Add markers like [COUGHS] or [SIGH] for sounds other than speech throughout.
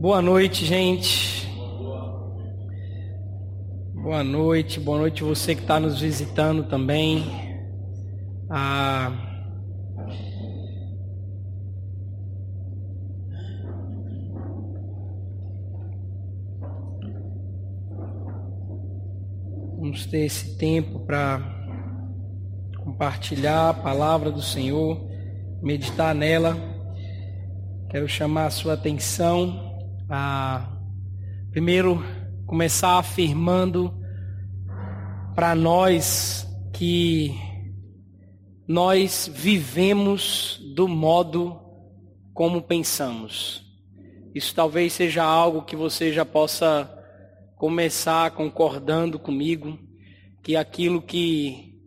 Boa noite, gente. Boa noite, boa noite você que está nos visitando também. Ah, vamos ter esse tempo para compartilhar a palavra do Senhor, meditar nela. Quero chamar a sua atenção a primeiro começar afirmando para nós que nós vivemos do modo como pensamos. Isso talvez seja algo que você já possa começar concordando comigo, que aquilo que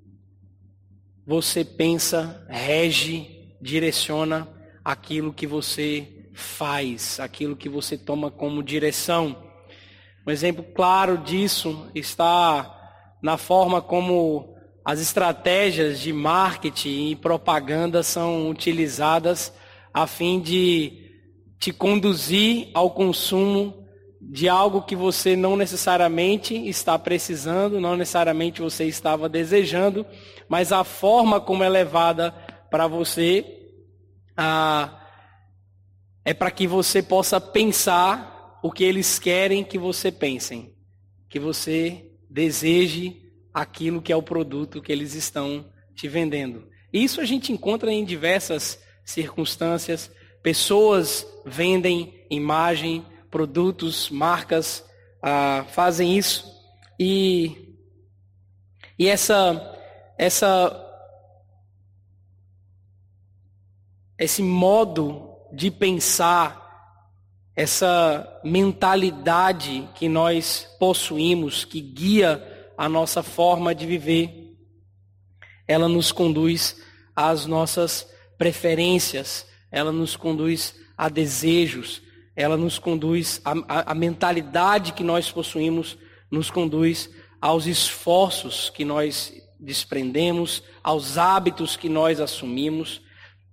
você pensa rege, direciona aquilo que você faz, aquilo que você toma como direção. Um exemplo claro disso está na forma como as estratégias de marketing e propaganda são utilizadas a fim de te conduzir ao consumo de algo que você não necessariamente está precisando, não necessariamente você estava desejando, mas a forma como é levada para você a é para que você possa pensar o que eles querem que você pensem, que você deseje aquilo que é o produto que eles estão te vendendo. Isso a gente encontra em diversas circunstâncias. Pessoas vendem imagem, produtos, marcas ah, fazem isso e e essa essa esse modo de pensar, essa mentalidade que nós possuímos, que guia a nossa forma de viver, ela nos conduz às nossas preferências, ela nos conduz a desejos, ela nos conduz, a, a, a mentalidade que nós possuímos nos conduz aos esforços que nós desprendemos, aos hábitos que nós assumimos,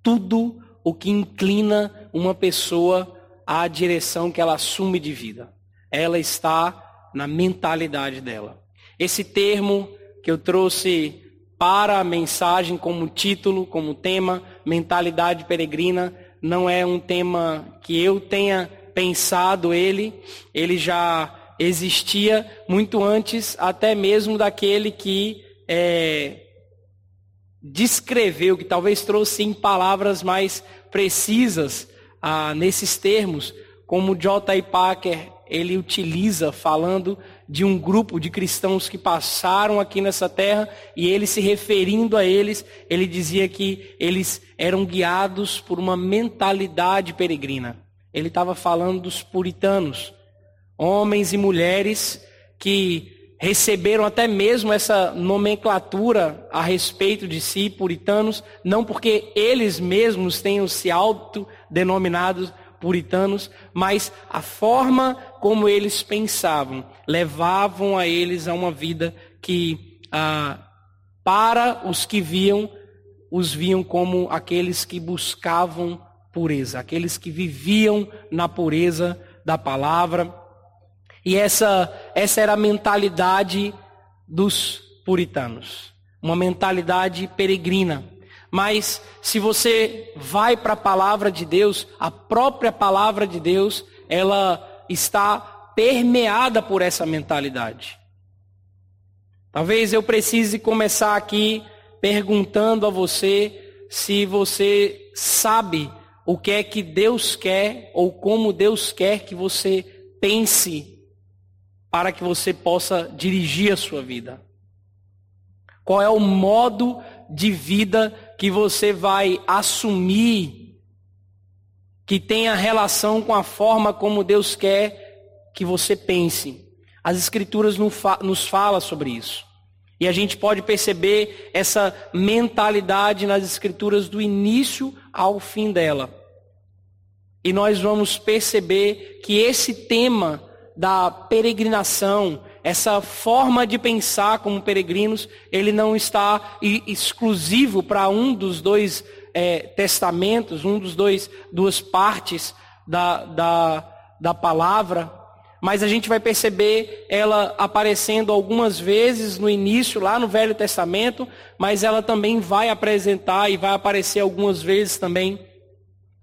tudo o que inclina uma pessoa à direção que ela assume de vida. Ela está na mentalidade dela. Esse termo que eu trouxe para a mensagem como título, como tema, mentalidade peregrina, não é um tema que eu tenha pensado ele, ele já existia muito antes, até mesmo daquele que é, descreveu, que talvez trouxe em palavras mais precisas ah, nesses termos, como J. Packer ele utiliza falando de um grupo de cristãos que passaram aqui nessa terra e ele se referindo a eles, ele dizia que eles eram guiados por uma mentalidade peregrina. Ele estava falando dos puritanos, homens e mulheres que receberam até mesmo essa nomenclatura a respeito de si, puritanos, não porque eles mesmos tenham se autodenominados puritanos, mas a forma como eles pensavam levavam a eles a uma vida que, ah, para os que viam, os viam como aqueles que buscavam pureza, aqueles que viviam na pureza da palavra, e essa, essa era a mentalidade dos puritanos, uma mentalidade peregrina. Mas se você vai para a palavra de Deus, a própria palavra de Deus, ela está permeada por essa mentalidade. Talvez eu precise começar aqui perguntando a você se você sabe o que é que Deus quer ou como Deus quer que você pense para que você possa dirigir a sua vida? Qual é o modo de vida que você vai assumir que tenha relação com a forma como Deus quer que você pense? As Escrituras nos falam sobre isso. E a gente pode perceber essa mentalidade nas Escrituras do início ao fim dela. E nós vamos perceber que esse tema da peregrinação, essa forma de pensar como peregrinos, ele não está exclusivo para um dos dois é, testamentos, um dos dois duas partes da, da, da palavra, mas a gente vai perceber ela aparecendo algumas vezes no início, lá no Velho Testamento, mas ela também vai apresentar e vai aparecer algumas vezes também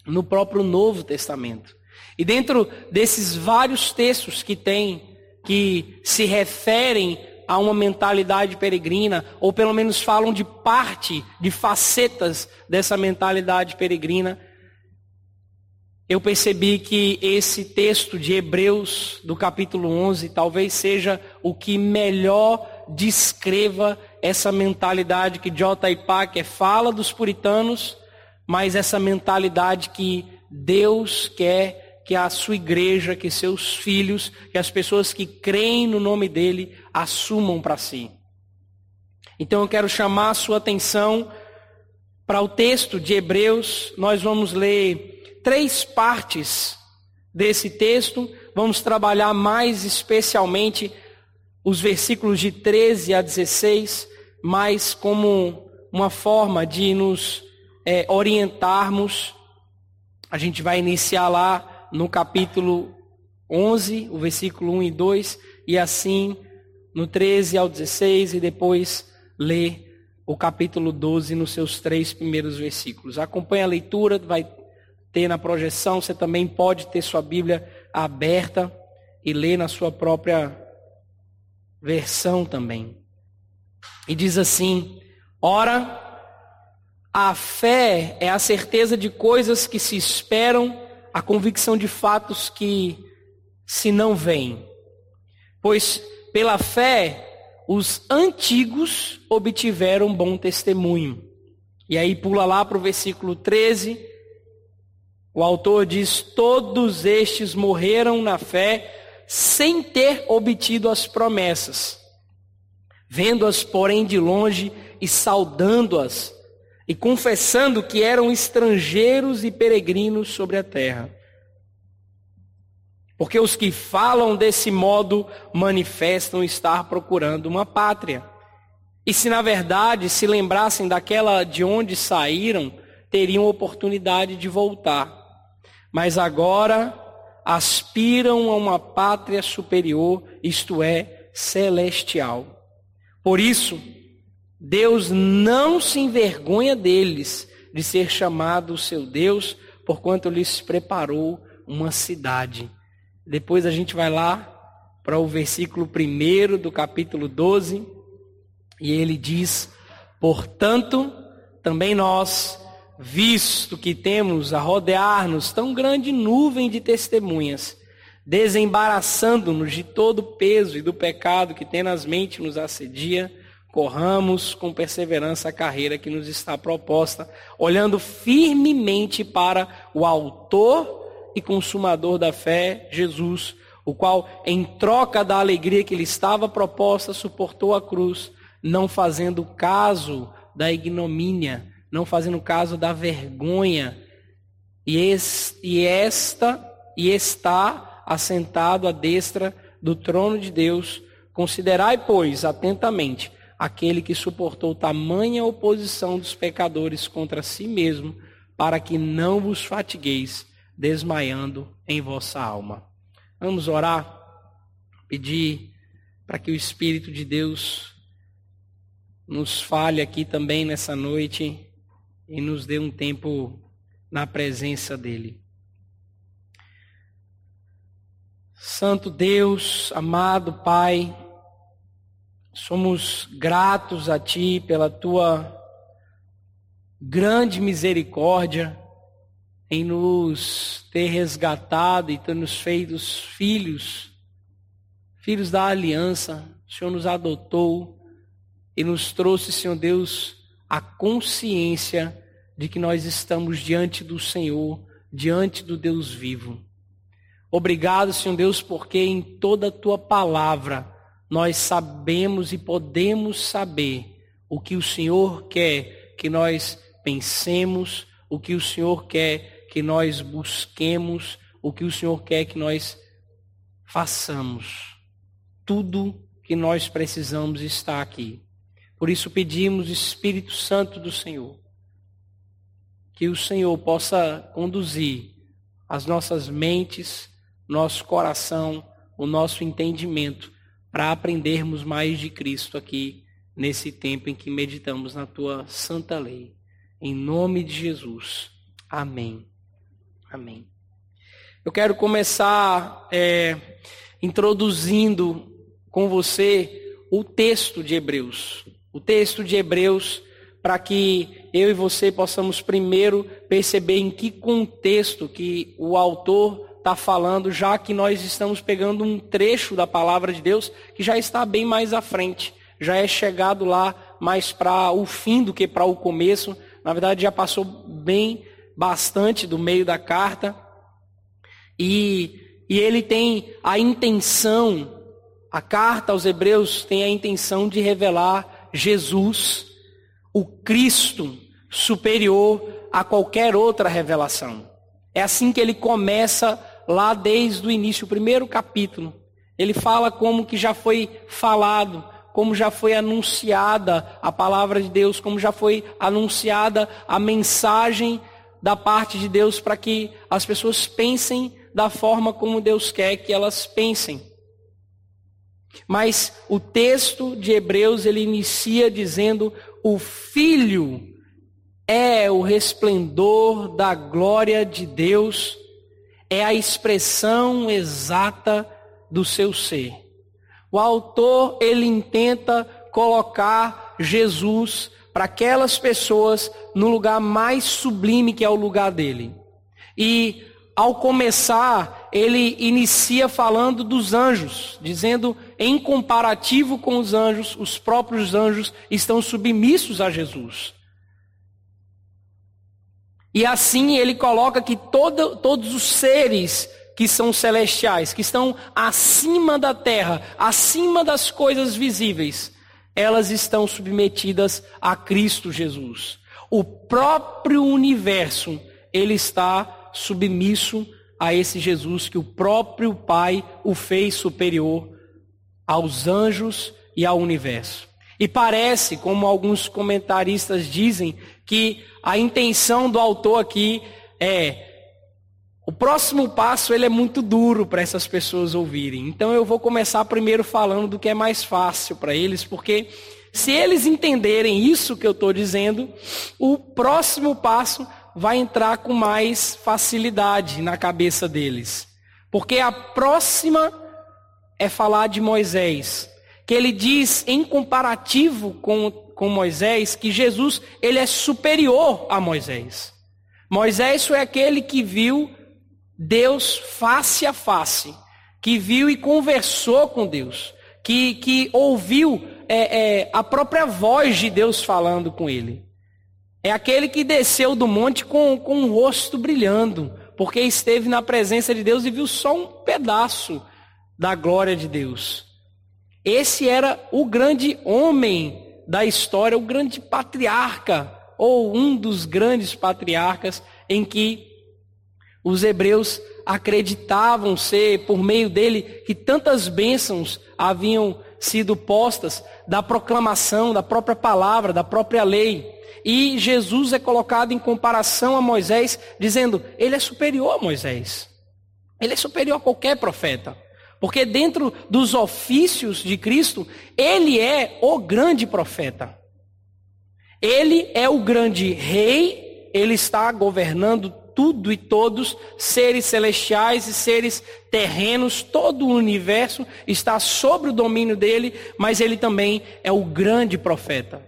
no próprio Novo Testamento. E dentro desses vários textos que tem, que se referem a uma mentalidade peregrina, ou pelo menos falam de parte, de facetas dessa mentalidade peregrina, eu percebi que esse texto de Hebreus, do capítulo 11, talvez seja o que melhor descreva essa mentalidade que J. Packer fala dos puritanos, mas essa mentalidade que Deus quer que a sua igreja, que seus filhos, que as pessoas que creem no nome dele assumam para si. Então eu quero chamar a sua atenção para o texto de Hebreus. Nós vamos ler três partes desse texto. Vamos trabalhar mais especialmente os versículos de 13 a 16, mais como uma forma de nos é, orientarmos. A gente vai iniciar lá no capítulo 11, o versículo 1 e 2, e assim no 13 ao 16, e depois ler o capítulo 12 nos seus três primeiros versículos. Acompanhe a leitura, vai ter na projeção, você também pode ter sua Bíblia aberta e ler na sua própria versão também. E diz assim: Ora, a fé é a certeza de coisas que se esperam, a convicção de fatos que se não veem. Pois pela fé os antigos obtiveram bom testemunho. E aí pula lá para o versículo 13 o autor diz: Todos estes morreram na fé sem ter obtido as promessas, vendo-as, porém, de longe e saudando-as, e confessando que eram estrangeiros e peregrinos sobre a terra. Porque os que falam desse modo manifestam estar procurando uma pátria. E se na verdade se lembrassem daquela de onde saíram, teriam oportunidade de voltar mas agora aspiram a uma pátria superior, isto é, celestial. Por isso, Deus não se envergonha deles de ser chamado o seu Deus, porquanto lhes preparou uma cidade. Depois a gente vai lá para o versículo 1 do capítulo 12, e ele diz: Portanto, também nós, visto que temos a rodear-nos tão grande nuvem de testemunhas, desembaraçando-nos de todo o peso e do pecado que tenazmente nos assedia, corramos com perseverança a carreira que nos está proposta, olhando firmemente para o autor e consumador da fé, Jesus, o qual, em troca da alegria que lhe estava proposta, suportou a cruz, não fazendo caso da ignomínia, não fazendo caso da vergonha, e, es, e esta e está assentado à destra do trono de Deus. Considerai, pois, atentamente aquele que suportou tamanha oposição dos pecadores contra si mesmo, para que não vos fatigueis desmaiando em vossa alma. Vamos orar, pedir para que o Espírito de Deus nos fale aqui também nessa noite e nos dê um tempo na presença dEle. Santo Deus, amado Pai, somos gratos a Ti pela Tua grande misericórdia em nos ter resgatado e ter nos feito filhos, filhos da aliança. O Senhor nos adotou e nos trouxe, Senhor Deus, a consciência de que nós estamos diante do Senhor, diante do Deus vivo. Obrigado, Senhor Deus, porque em toda a tua palavra nós sabemos e podemos saber o que o Senhor quer que nós pensemos, o que o Senhor quer que nós busquemos, o que o Senhor quer que nós façamos. Tudo que nós precisamos está aqui. Por isso pedimos, Espírito Santo do Senhor, que o Senhor possa conduzir as nossas mentes, nosso coração, o nosso entendimento, para aprendermos mais de Cristo aqui nesse tempo em que meditamos na tua santa lei. Em nome de Jesus. Amém. Amém. Eu quero começar é, introduzindo com você o texto de Hebreus. O texto de Hebreus, para que eu e você possamos primeiro perceber em que contexto que o autor está falando, já que nós estamos pegando um trecho da palavra de Deus que já está bem mais à frente, já é chegado lá mais para o fim do que para o começo. Na verdade, já passou bem bastante do meio da carta. E, e ele tem a intenção, a carta aos Hebreus tem a intenção de revelar Jesus, o Cristo superior a qualquer outra revelação. É assim que ele começa lá desde o início, o primeiro capítulo. Ele fala como que já foi falado, como já foi anunciada a palavra de Deus, como já foi anunciada a mensagem da parte de Deus para que as pessoas pensem da forma como Deus quer que elas pensem. Mas o texto de Hebreus ele inicia dizendo: "O filho é o resplendor da glória de Deus é a expressão exata do seu ser. O autor, ele intenta colocar Jesus para aquelas pessoas no lugar mais sublime que é o lugar dele. E ao começar, ele inicia falando dos anjos, dizendo em comparativo com os anjos, os próprios anjos estão submissos a Jesus. E assim ele coloca que todo, todos os seres que são celestiais, que estão acima da terra, acima das coisas visíveis, elas estão submetidas a Cristo Jesus. O próprio universo, ele está submisso a esse Jesus que o próprio Pai o fez superior aos anjos e ao universo. E parece, como alguns comentaristas dizem, que a intenção do autor aqui é o próximo passo ele é muito duro para essas pessoas ouvirem. Então eu vou começar primeiro falando do que é mais fácil para eles, porque se eles entenderem isso que eu estou dizendo, o próximo passo vai entrar com mais facilidade na cabeça deles. Porque a próxima é falar de Moisés, que ele diz em comparativo com com Moisés que Jesus ele é superior a Moisés. Moisés foi aquele que viu Deus face a face, que viu e conversou com Deus, que, que ouviu é, é, a própria voz de Deus falando com ele. É aquele que desceu do monte com, com o rosto brilhando, porque esteve na presença de Deus e viu só um pedaço da glória de Deus. Esse era o grande homem da história, o grande patriarca, ou um dos grandes patriarcas, em que os hebreus acreditavam ser, por meio dele, que tantas bênçãos haviam sido postas da proclamação, da própria palavra, da própria lei. E Jesus é colocado em comparação a Moisés, dizendo: ele é superior a Moisés. Ele é superior a qualquer profeta. Porque dentro dos ofícios de Cristo, ele é o grande profeta. Ele é o grande rei, ele está governando tudo e todos, seres celestiais e seres terrenos, todo o universo está sob o domínio dele, mas ele também é o grande profeta.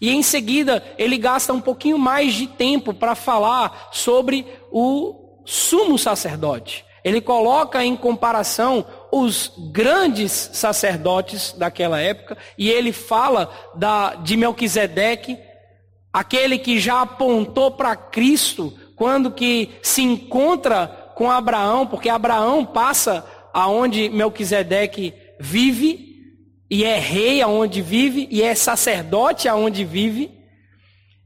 E em seguida, ele gasta um pouquinho mais de tempo para falar sobre o sumo sacerdote. Ele coloca em comparação os grandes sacerdotes daquela época e ele fala da, de Melquisedeque, aquele que já apontou para Cristo quando que se encontra com Abraão, porque Abraão passa aonde Melquisedeque vive e é rei aonde vive e é sacerdote aonde vive.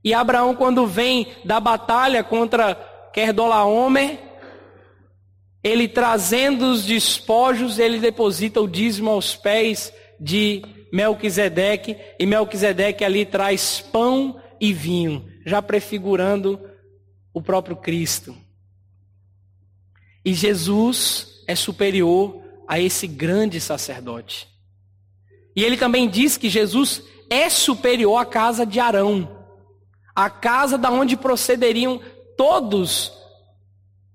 E Abraão quando vem da batalha contra Kerdolaomer, ele trazendo os despojos, ele deposita o dízimo aos pés de Melquisedeque, e Melquisedeque ali traz pão e vinho, já prefigurando o próprio Cristo. E Jesus, é superior a esse grande sacerdote. E ele também diz que Jesus é superior à casa de Arão, a casa da onde procederiam todos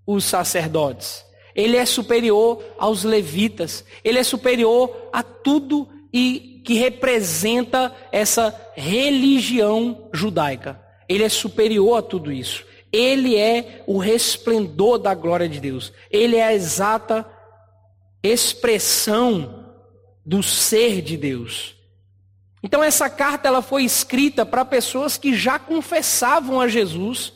os sacerdotes. Ele é superior aos levitas, ele é superior a tudo e que representa essa religião judaica. Ele é superior a tudo isso. Ele é o resplendor da glória de Deus. Ele é a exata expressão do ser de Deus. Então essa carta ela foi escrita para pessoas que já confessavam a Jesus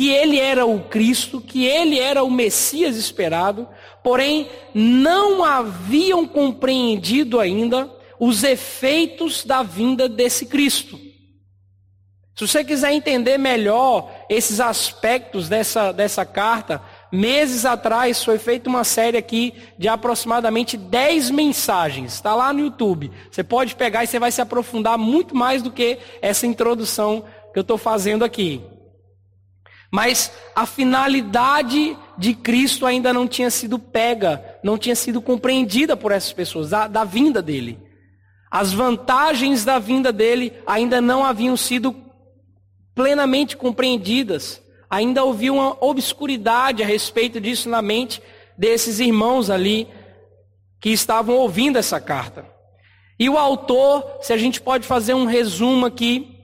que ele era o Cristo, que ele era o Messias esperado, porém não haviam compreendido ainda os efeitos da vinda desse Cristo. Se você quiser entender melhor esses aspectos dessa, dessa carta, meses atrás foi feita uma série aqui de aproximadamente 10 mensagens. Está lá no YouTube. Você pode pegar e você vai se aprofundar muito mais do que essa introdução que eu estou fazendo aqui. Mas a finalidade de Cristo ainda não tinha sido pega, não tinha sido compreendida por essas pessoas, da, da vinda dele. As vantagens da vinda dele ainda não haviam sido plenamente compreendidas. Ainda havia uma obscuridade a respeito disso na mente desses irmãos ali que estavam ouvindo essa carta. E o autor, se a gente pode fazer um resumo aqui,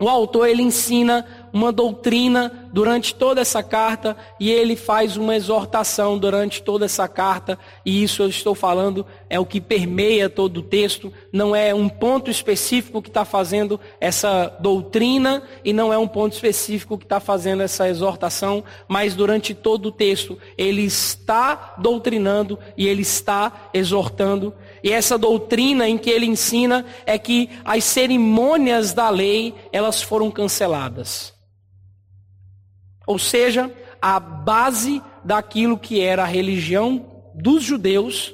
o autor ele ensina uma doutrina durante toda essa carta e ele faz uma exortação durante toda essa carta, e isso eu estou falando é o que permeia todo o texto, não é um ponto específico que está fazendo essa doutrina e não é um ponto específico que está fazendo essa exortação, mas durante todo o texto ele está doutrinando e ele está exortando. E essa doutrina em que ele ensina é que as cerimônias da lei, elas foram canceladas. Ou seja, a base daquilo que era a religião dos judeus,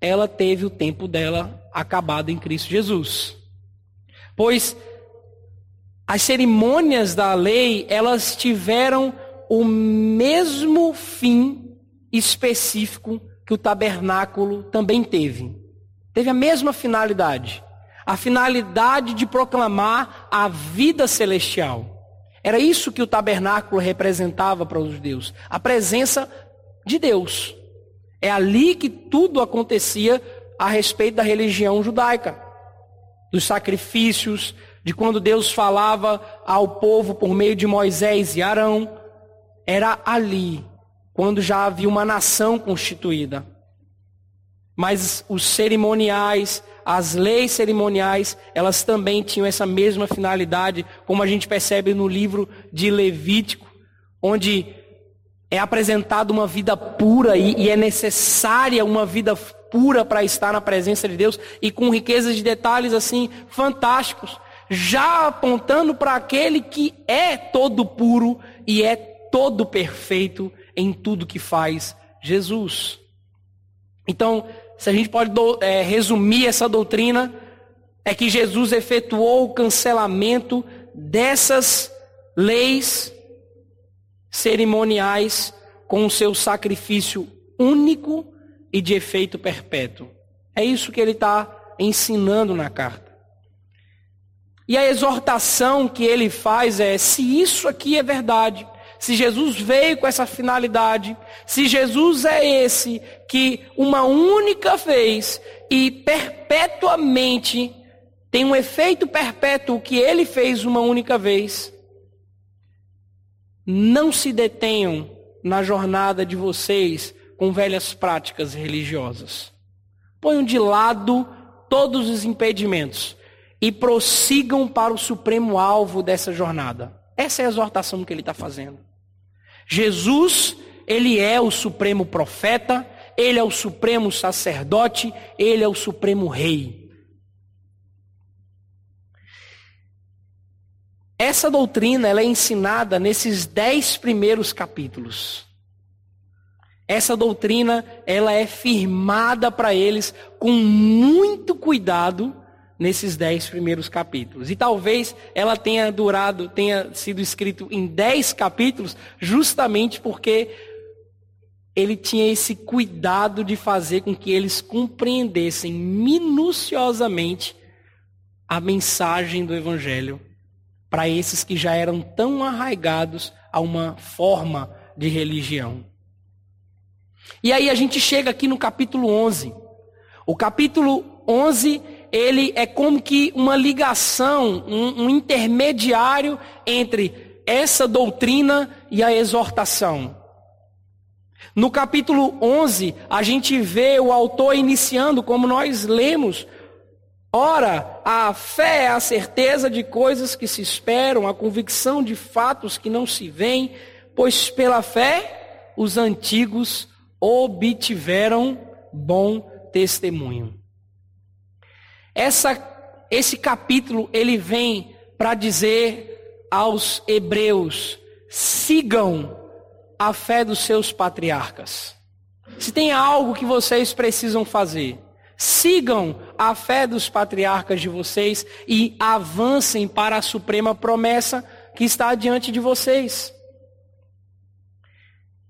ela teve o tempo dela acabado em Cristo Jesus. Pois as cerimônias da lei, elas tiveram o mesmo fim específico que o tabernáculo também teve. Teve a mesma finalidade. A finalidade de proclamar a vida celestial. Era isso que o tabernáculo representava para os judeus, a presença de Deus. É ali que tudo acontecia a respeito da religião judaica, dos sacrifícios, de quando Deus falava ao povo por meio de Moisés e Arão. Era ali, quando já havia uma nação constituída. Mas os cerimoniais, as leis cerimoniais, elas também tinham essa mesma finalidade, como a gente percebe no livro de Levítico, onde é apresentada uma vida pura e, e é necessária uma vida pura para estar na presença de Deus e com riquezas de detalhes assim fantásticos, já apontando para aquele que é todo puro e é todo perfeito em tudo que faz, Jesus. Então, se a gente pode é, resumir essa doutrina, é que Jesus efetuou o cancelamento dessas leis cerimoniais com o seu sacrifício único e de efeito perpétuo. É isso que ele está ensinando na carta. E a exortação que ele faz é: se isso aqui é verdade, se Jesus veio com essa finalidade, se Jesus é esse que uma única vez e perpetuamente tem um efeito perpétuo que ele fez uma única vez, não se detenham na jornada de vocês com velhas práticas religiosas. Ponham de lado todos os impedimentos e prossigam para o supremo alvo dessa jornada. Essa é a exortação que ele está fazendo. Jesus, ele é o supremo profeta, ele é o supremo sacerdote, ele é o supremo rei. Essa doutrina ela é ensinada nesses dez primeiros capítulos. Essa doutrina ela é firmada para eles com muito cuidado nesses dez primeiros capítulos. E talvez ela tenha durado, tenha sido escrito em dez capítulos, justamente porque ele tinha esse cuidado de fazer com que eles compreendessem minuciosamente a mensagem do Evangelho para esses que já eram tão arraigados a uma forma de religião. E aí a gente chega aqui no capítulo 11. O capítulo 11, ele é como que uma ligação, um, um intermediário entre essa doutrina e a exortação. No capítulo 11, a gente vê o autor iniciando, como nós lemos, Ora, a fé é a certeza de coisas que se esperam, a convicção de fatos que não se veem, pois pela fé os antigos obtiveram bom testemunho. Essa, esse capítulo ele vem para dizer aos hebreus: sigam a fé dos seus patriarcas. Se tem algo que vocês precisam fazer, sigam a fé dos patriarcas de vocês e avancem para a suprema promessa que está diante de vocês.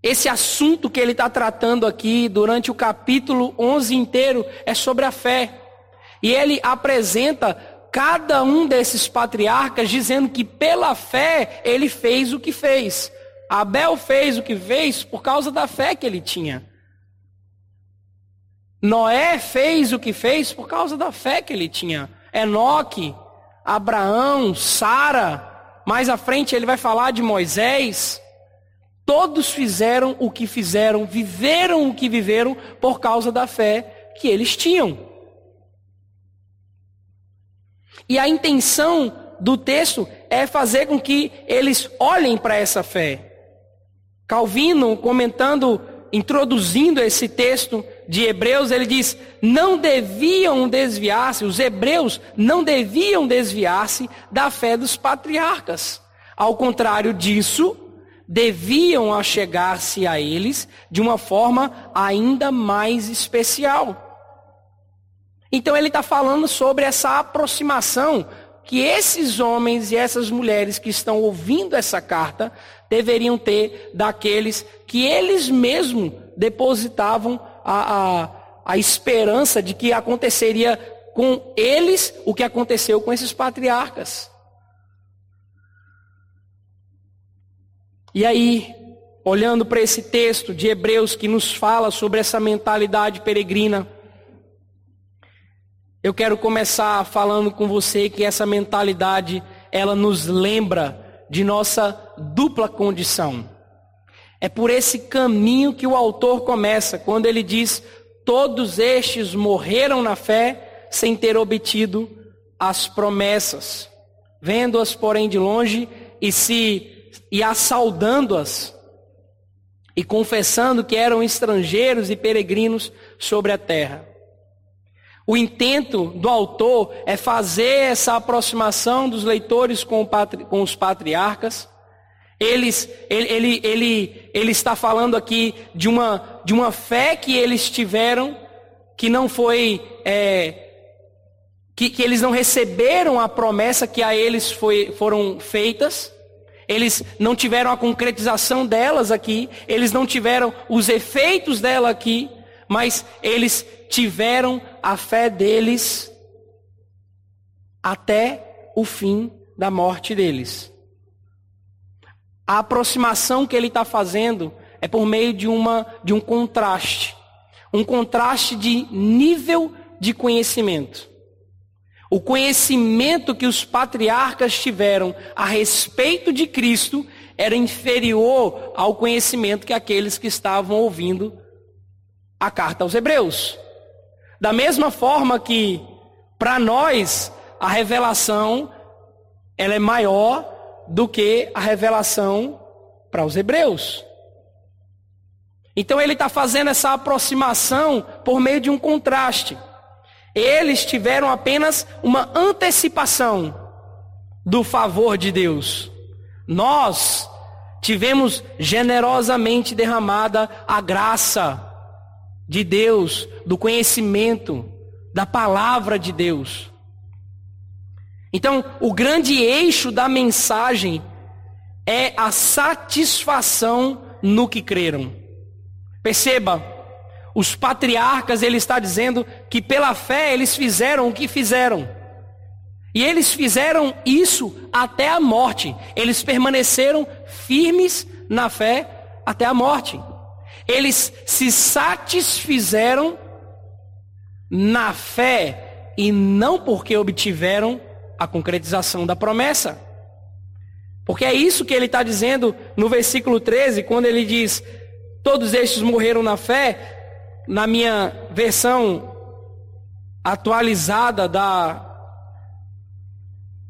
Esse assunto que ele está tratando aqui durante o capítulo 11 inteiro é sobre a fé. E ele apresenta cada um desses patriarcas dizendo que pela fé ele fez o que fez. Abel fez o que fez por causa da fé que ele tinha. Noé fez o que fez por causa da fé que ele tinha. Enoque, Abraão, Sara, mais à frente ele vai falar de Moisés. Todos fizeram o que fizeram, viveram o que viveram por causa da fé que eles tinham. E a intenção do texto é fazer com que eles olhem para essa fé. Calvino, comentando, introduzindo esse texto de Hebreus, ele diz: não deviam desviar-se, os hebreus não deviam desviar-se da fé dos patriarcas. Ao contrário disso, deviam achegar-se a eles de uma forma ainda mais especial. Então ele está falando sobre essa aproximação que esses homens e essas mulheres que estão ouvindo essa carta deveriam ter daqueles que eles mesmos depositavam a, a, a esperança de que aconteceria com eles o que aconteceu com esses patriarcas. E aí, olhando para esse texto de Hebreus que nos fala sobre essa mentalidade peregrina, eu quero começar falando com você que essa mentalidade, ela nos lembra de nossa dupla condição. É por esse caminho que o autor começa, quando ele diz: Todos estes morreram na fé sem ter obtido as promessas, vendo-as, porém, de longe e se e assaudando-as e confessando que eram estrangeiros e peregrinos sobre a terra. O intento do autor é fazer essa aproximação dos leitores com, patri, com os patriarcas. Eles, ele, ele, ele, ele está falando aqui de uma, de uma fé que eles tiveram, que não foi, é, que, que eles não receberam a promessa que a eles foi, foram feitas. Eles não tiveram a concretização delas aqui, eles não tiveram os efeitos dela aqui, mas eles tiveram a fé deles até o fim da morte deles. A aproximação que ele está fazendo é por meio de, uma, de um contraste. Um contraste de nível de conhecimento. O conhecimento que os patriarcas tiveram a respeito de Cristo era inferior ao conhecimento que aqueles que estavam ouvindo a carta aos Hebreus. Da mesma forma que, para nós, a revelação ela é maior do que a revelação para os Hebreus. Então ele está fazendo essa aproximação por meio de um contraste. Eles tiveram apenas uma antecipação do favor de Deus. Nós tivemos generosamente derramada a graça de Deus, do conhecimento, da palavra de Deus. Então, o grande eixo da mensagem é a satisfação no que creram. Perceba, os patriarcas, ele está dizendo que pela fé eles fizeram o que fizeram. E eles fizeram isso até a morte. Eles permaneceram firmes na fé até a morte. Eles se satisfizeram na fé e não porque obtiveram a concretização da promessa. Porque é isso que ele está dizendo no versículo 13, quando ele diz: Todos estes morreram na fé. Na minha versão atualizada da,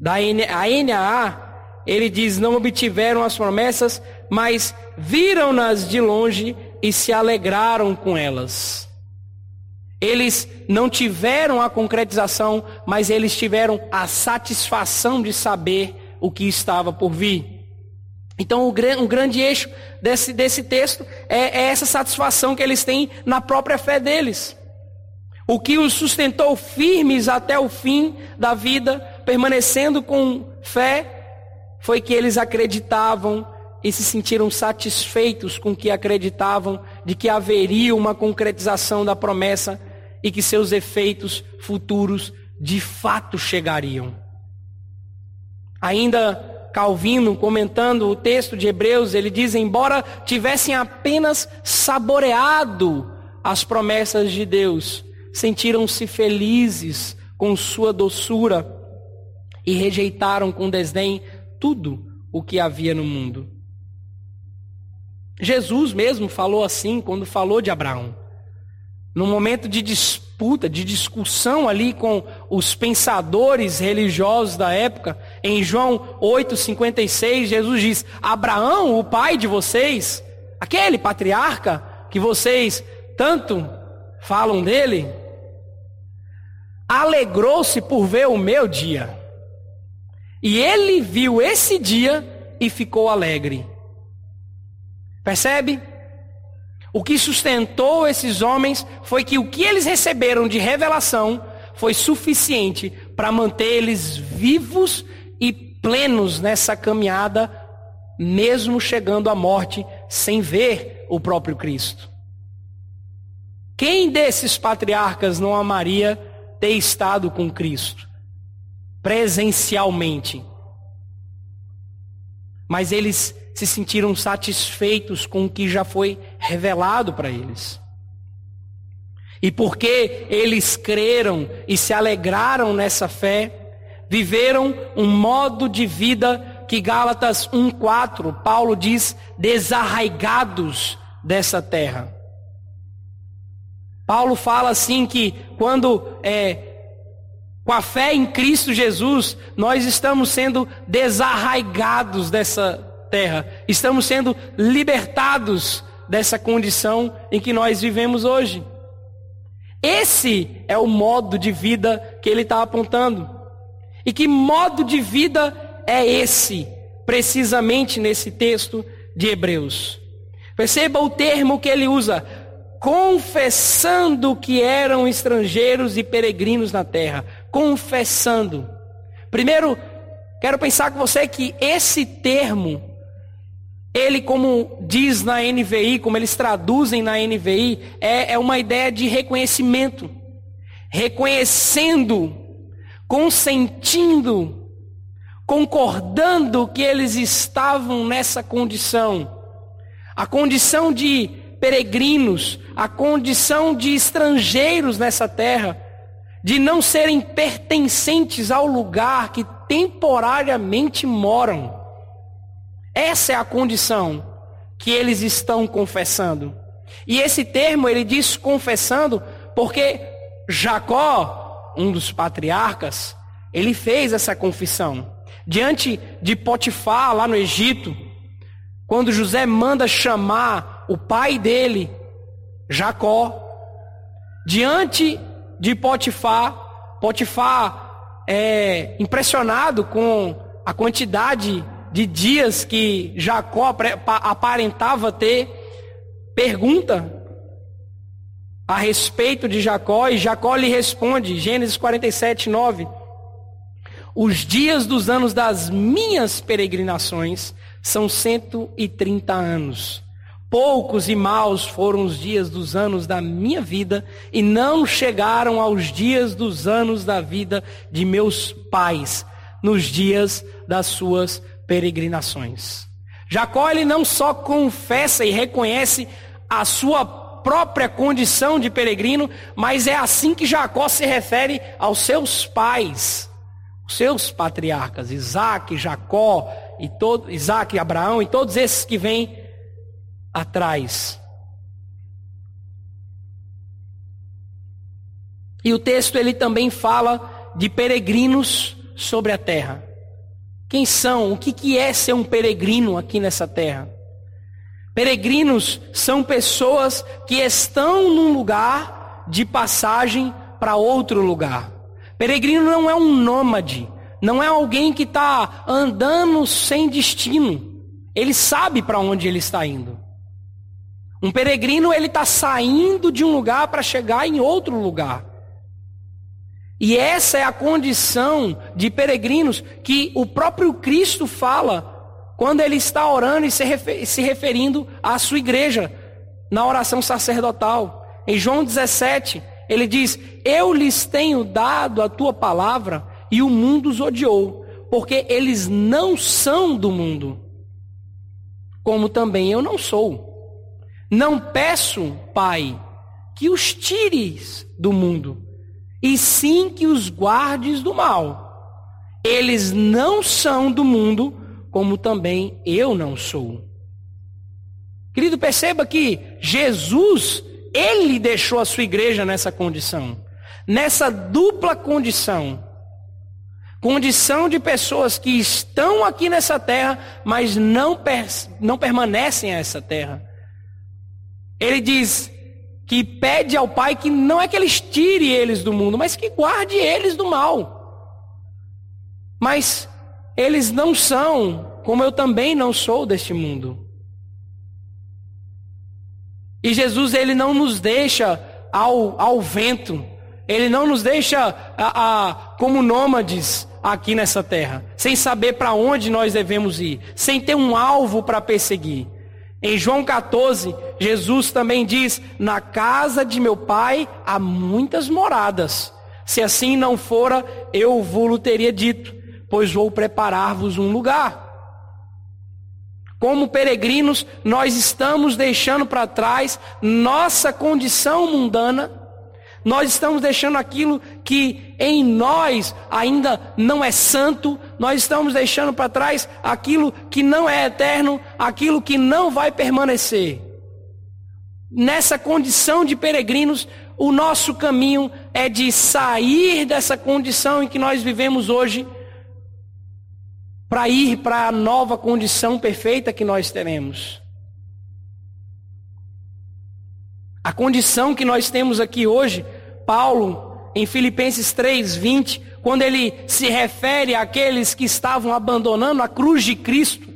da NAA, ele diz: Não obtiveram as promessas, mas viram-nas de longe e se alegraram com elas. Eles não tiveram a concretização, mas eles tiveram a satisfação de saber o que estava por vir. Então, o, um grande eixo desse, desse texto é, é essa satisfação que eles têm na própria fé deles. O que os sustentou firmes até o fim da vida, permanecendo com fé, foi que eles acreditavam e se sentiram satisfeitos com que acreditavam de que haveria uma concretização da promessa e que seus efeitos futuros de fato chegariam. Ainda Calvino, comentando o texto de Hebreus, ele diz: embora tivessem apenas saboreado as promessas de Deus, sentiram-se felizes com sua doçura e rejeitaram com desdém tudo o que havia no mundo. Jesus mesmo falou assim quando falou de Abraão. No momento de disputa, de discussão ali com os pensadores religiosos da época, em João 8,56, Jesus diz: Abraão, o pai de vocês, aquele patriarca que vocês tanto falam dele, alegrou-se por ver o meu dia. E ele viu esse dia e ficou alegre. Percebe? O que sustentou esses homens foi que o que eles receberam de revelação foi suficiente para manter eles vivos e plenos nessa caminhada, mesmo chegando à morte sem ver o próprio Cristo. Quem desses patriarcas não amaria ter estado com Cristo presencialmente? Mas eles se sentiram satisfeitos com o que já foi revelado para eles. E porque eles creram e se alegraram nessa fé, viveram um modo de vida que Gálatas 1:4, Paulo diz, desarraigados dessa terra. Paulo fala assim que quando é, com a fé em Cristo Jesus, nós estamos sendo desarraigados dessa terra. Estamos sendo libertados dessa condição em que nós vivemos hoje. Esse é o modo de vida que ele está apontando. E que modo de vida é esse, precisamente nesse texto de Hebreus? Perceba o termo que ele usa: confessando que eram estrangeiros e peregrinos na terra. Confessando. Primeiro, quero pensar com você que esse termo ele, como diz na NVI, como eles traduzem na NVI, é, é uma ideia de reconhecimento. Reconhecendo, consentindo, concordando que eles estavam nessa condição. A condição de peregrinos, a condição de estrangeiros nessa terra, de não serem pertencentes ao lugar que temporariamente moram. Essa é a condição que eles estão confessando. E esse termo ele diz confessando porque Jacó, um dos patriarcas, ele fez essa confissão. Diante de Potifar, lá no Egito, quando José manda chamar o pai dele, Jacó, diante de Potifar, Potifar é impressionado com a quantidade de dias que Jacó aparentava ter, pergunta a respeito de Jacó e Jacó lhe responde, Gênesis 47, 9. Os dias dos anos das minhas peregrinações são 130 anos. Poucos e maus foram os dias dos anos da minha vida, e não chegaram aos dias dos anos da vida de meus pais, nos dias das suas peregrinações. Jacó ele não só confessa e reconhece a sua própria condição de peregrino, mas é assim que Jacó se refere aos seus pais, os seus patriarcas, Isaac, Jacó, e todo, Isaac, Abraão e todos esses que vêm atrás. E o texto ele também fala de peregrinos sobre a terra. Quem são? O que, que é ser um peregrino aqui nessa terra? Peregrinos são pessoas que estão num lugar de passagem para outro lugar. Peregrino não é um nômade, não é alguém que está andando sem destino. Ele sabe para onde ele está indo. Um peregrino ele está saindo de um lugar para chegar em outro lugar. E essa é a condição de peregrinos que o próprio Cristo fala quando ele está orando e se referindo à sua igreja, na oração sacerdotal. Em João 17, ele diz: Eu lhes tenho dado a tua palavra e o mundo os odiou, porque eles não são do mundo, como também eu não sou. Não peço, Pai, que os tires do mundo e sim que os guardes do mal. Eles não são do mundo, como também eu não sou. Querido, perceba que Jesus, ele deixou a sua igreja nessa condição, nessa dupla condição. Condição de pessoas que estão aqui nessa terra, mas não, per não permanecem a essa terra. Ele diz: que pede ao Pai que não é que eles tire eles do mundo, mas que guarde eles do mal. Mas eles não são, como eu também não sou deste mundo. E Jesus ele não nos deixa ao, ao vento, ele não nos deixa a, a, como nômades aqui nessa terra, sem saber para onde nós devemos ir, sem ter um alvo para perseguir. Em João 14, Jesus também diz: Na casa de meu pai há muitas moradas. Se assim não fora, eu vou-lo teria dito, pois vou preparar-vos um lugar. Como peregrinos, nós estamos deixando para trás nossa condição mundana nós estamos deixando aquilo que em nós ainda não é santo, nós estamos deixando para trás aquilo que não é eterno, aquilo que não vai permanecer. Nessa condição de peregrinos, o nosso caminho é de sair dessa condição em que nós vivemos hoje, para ir para a nova condição perfeita que nós teremos. A condição que nós temos aqui hoje, Paulo, em Filipenses 3, 20, quando ele se refere àqueles que estavam abandonando a cruz de Cristo,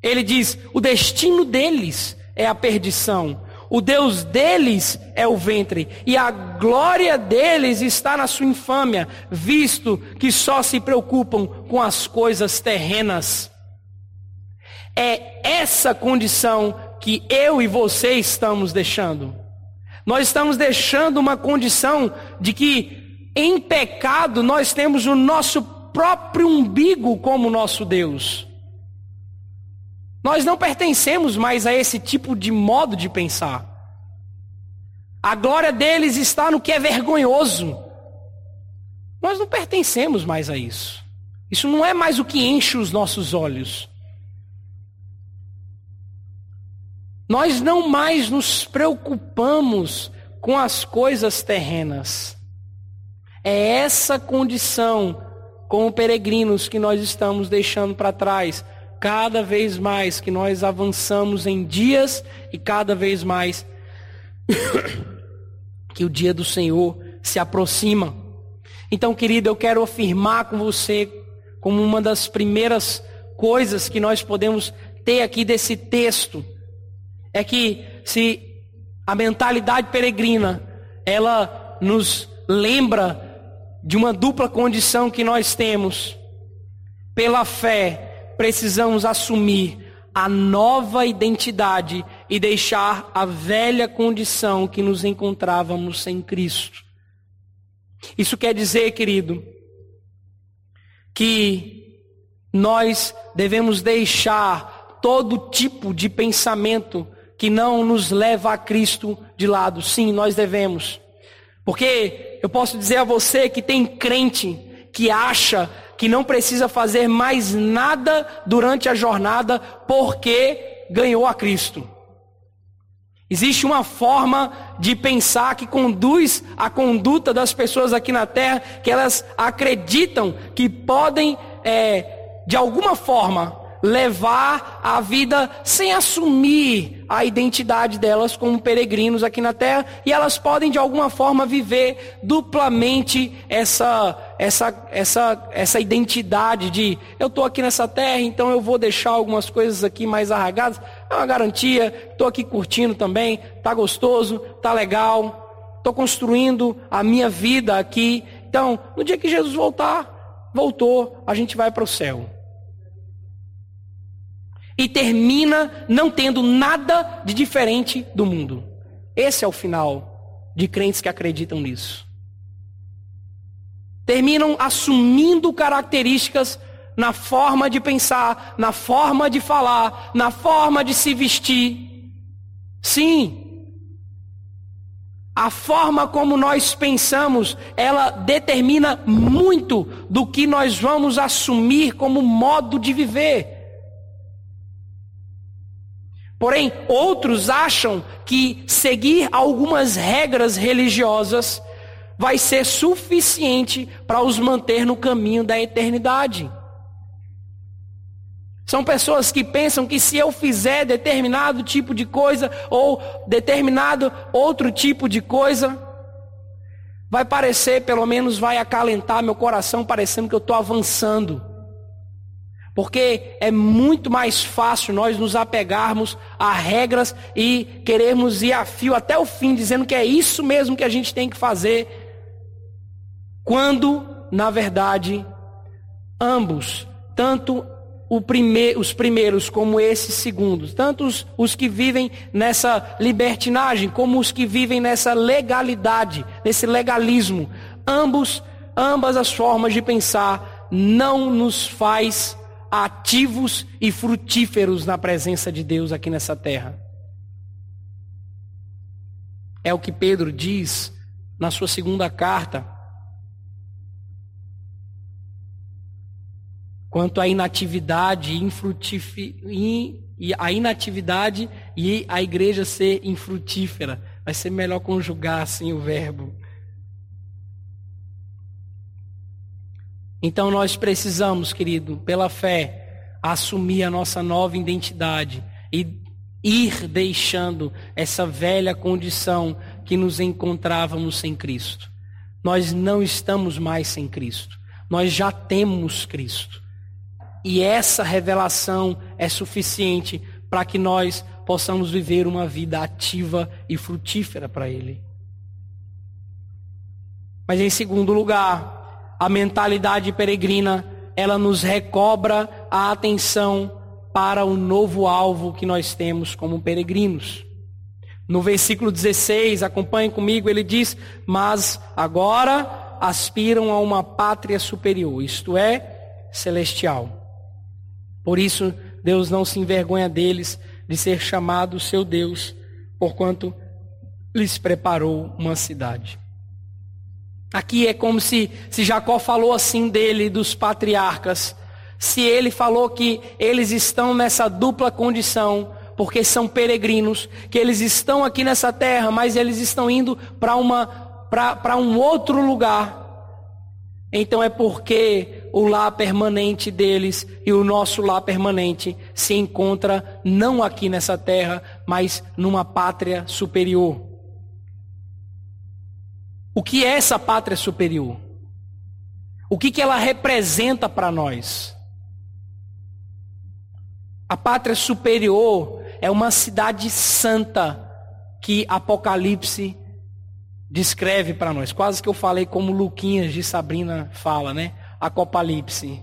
ele diz: o destino deles é a perdição, o Deus deles é o ventre, e a glória deles está na sua infâmia, visto que só se preocupam com as coisas terrenas. É essa condição que eu e você estamos deixando. Nós estamos deixando uma condição de que em pecado nós temos o nosso próprio umbigo como nosso Deus. Nós não pertencemos mais a esse tipo de modo de pensar. A glória deles está no que é vergonhoso. Nós não pertencemos mais a isso. Isso não é mais o que enche os nossos olhos. Nós não mais nos preocupamos com as coisas terrenas. É essa condição, como peregrinos, que nós estamos deixando para trás, cada vez mais que nós avançamos em dias e cada vez mais [COUGHS] que o dia do Senhor se aproxima. Então, querido, eu quero afirmar com você, como uma das primeiras coisas que nós podemos ter aqui desse texto, é que se a mentalidade peregrina, ela nos lembra de uma dupla condição que nós temos. Pela fé, precisamos assumir a nova identidade e deixar a velha condição que nos encontrávamos sem Cristo. Isso quer dizer, querido, que nós devemos deixar todo tipo de pensamento que não nos leva a Cristo de lado. Sim, nós devemos. Porque eu posso dizer a você que tem crente que acha que não precisa fazer mais nada durante a jornada porque ganhou a Cristo. Existe uma forma de pensar que conduz a conduta das pessoas aqui na terra, que elas acreditam que podem, é, de alguma forma, levar a vida sem assumir a identidade delas como peregrinos aqui na terra e elas podem de alguma forma viver duplamente essa essa essa essa identidade de eu estou aqui nessa terra, então eu vou deixar algumas coisas aqui mais arragadas. É uma garantia, estou aqui curtindo também, tá gostoso, tá legal, estou construindo a minha vida aqui. Então, no dia que Jesus voltar, voltou, a gente vai para o céu e termina não tendo nada de diferente do mundo. Esse é o final de crentes que acreditam nisso. Terminam assumindo características na forma de pensar, na forma de falar, na forma de se vestir. Sim, a forma como nós pensamos, ela determina muito do que nós vamos assumir como modo de viver. Porém, outros acham que seguir algumas regras religiosas vai ser suficiente para os manter no caminho da eternidade. São pessoas que pensam que se eu fizer determinado tipo de coisa ou determinado outro tipo de coisa, vai parecer, pelo menos vai acalentar meu coração, parecendo que eu estou avançando. Porque é muito mais fácil nós nos apegarmos a regras e queremos ir a fio até o fim, dizendo que é isso mesmo que a gente tem que fazer, quando, na verdade, ambos, tanto os primeiros como esses segundos, tanto os, os que vivem nessa libertinagem, como os que vivem nessa legalidade, nesse legalismo, ambos, ambas as formas de pensar não nos faz ativos e frutíferos na presença de Deus aqui nessa terra. É o que Pedro diz na sua segunda carta. Quanto à inatividade, e a inatividade e a igreja ser infrutífera. Vai ser melhor conjugar assim o verbo. Então nós precisamos, querido, pela fé, assumir a nossa nova identidade e ir deixando essa velha condição que nos encontrávamos sem Cristo. Nós não estamos mais sem Cristo. Nós já temos Cristo. E essa revelação é suficiente para que nós possamos viver uma vida ativa e frutífera para Ele. Mas em segundo lugar, a mentalidade peregrina, ela nos recobra a atenção para o novo alvo que nós temos como peregrinos. No versículo 16, acompanhe comigo, ele diz: Mas agora aspiram a uma pátria superior, isto é, celestial. Por isso, Deus não se envergonha deles de ser chamado seu Deus, porquanto lhes preparou uma cidade. Aqui é como se, se Jacó falou assim dele, dos patriarcas. Se ele falou que eles estão nessa dupla condição, porque são peregrinos, que eles estão aqui nessa terra, mas eles estão indo para uma para um outro lugar. Então é porque o lar permanente deles e o nosso lar permanente se encontra não aqui nessa terra, mas numa pátria superior. O que é essa pátria superior? O que, que ela representa para nós? A pátria superior é uma cidade santa que Apocalipse descreve para nós. Quase que eu falei como Luquinhas de Sabrina fala, né? Apocalipse.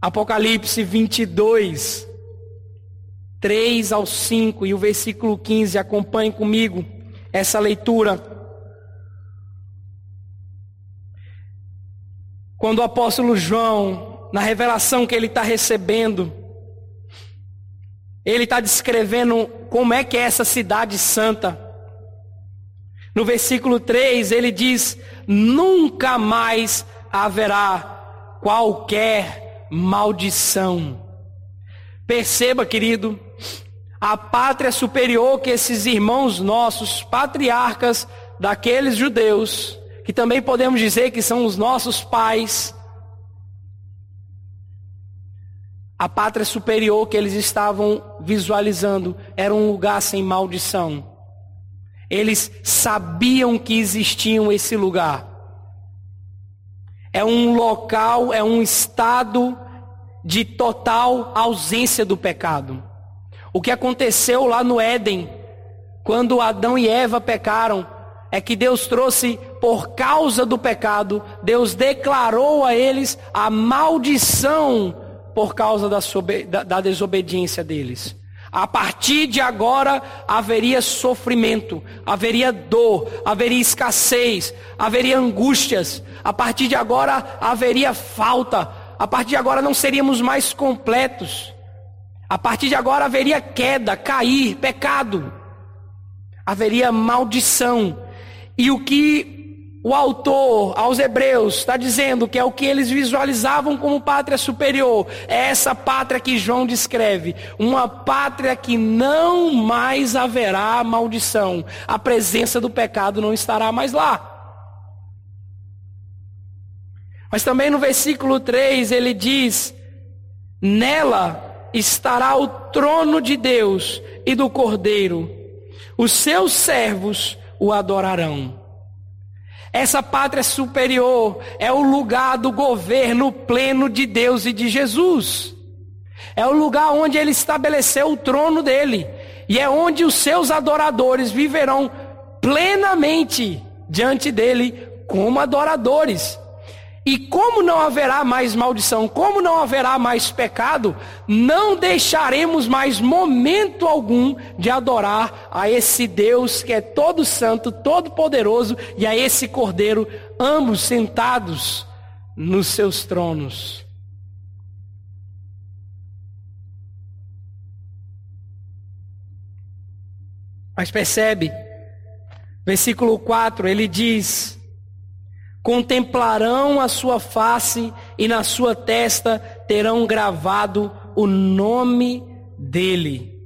Apocalipse 22, 3 ao 5 e o versículo 15. Acompanhe comigo essa leitura. Quando o apóstolo João, na revelação que ele está recebendo, ele está descrevendo como é que é essa cidade santa. No versículo 3 ele diz: Nunca mais haverá qualquer maldição. Perceba, querido, a pátria superior que esses irmãos nossos, patriarcas daqueles judeus, que também podemos dizer que são os nossos pais, a pátria superior que eles estavam visualizando era um lugar sem maldição. Eles sabiam que existiam esse lugar. É um local, é um estado de total ausência do pecado. O que aconteceu lá no Éden, quando Adão e Eva pecaram, é que Deus trouxe, por causa do pecado, Deus declarou a eles a maldição por causa da, da, da desobediência deles. A partir de agora haveria sofrimento, haveria dor, haveria escassez, haveria angústias. A partir de agora haveria falta. A partir de agora não seríamos mais completos. A partir de agora haveria queda, cair, pecado. Haveria maldição. E o que o autor aos Hebreus está dizendo que é o que eles visualizavam como pátria superior. É essa pátria que João descreve. Uma pátria que não mais haverá maldição. A presença do pecado não estará mais lá. Mas também no versículo 3 ele diz: Nela estará o trono de Deus e do Cordeiro. Os seus servos o adorarão. Essa pátria superior é o lugar do governo pleno de Deus e de Jesus. É o lugar onde ele estabeleceu o trono dele. E é onde os seus adoradores viverão plenamente diante dele como adoradores. E como não haverá mais maldição, como não haverá mais pecado, não deixaremos mais momento algum de adorar a esse Deus que é todo santo, todo poderoso e a esse Cordeiro, ambos sentados nos seus tronos. Mas percebe, versículo 4, ele diz: contemplarão a sua face e na sua testa terão gravado o nome dele.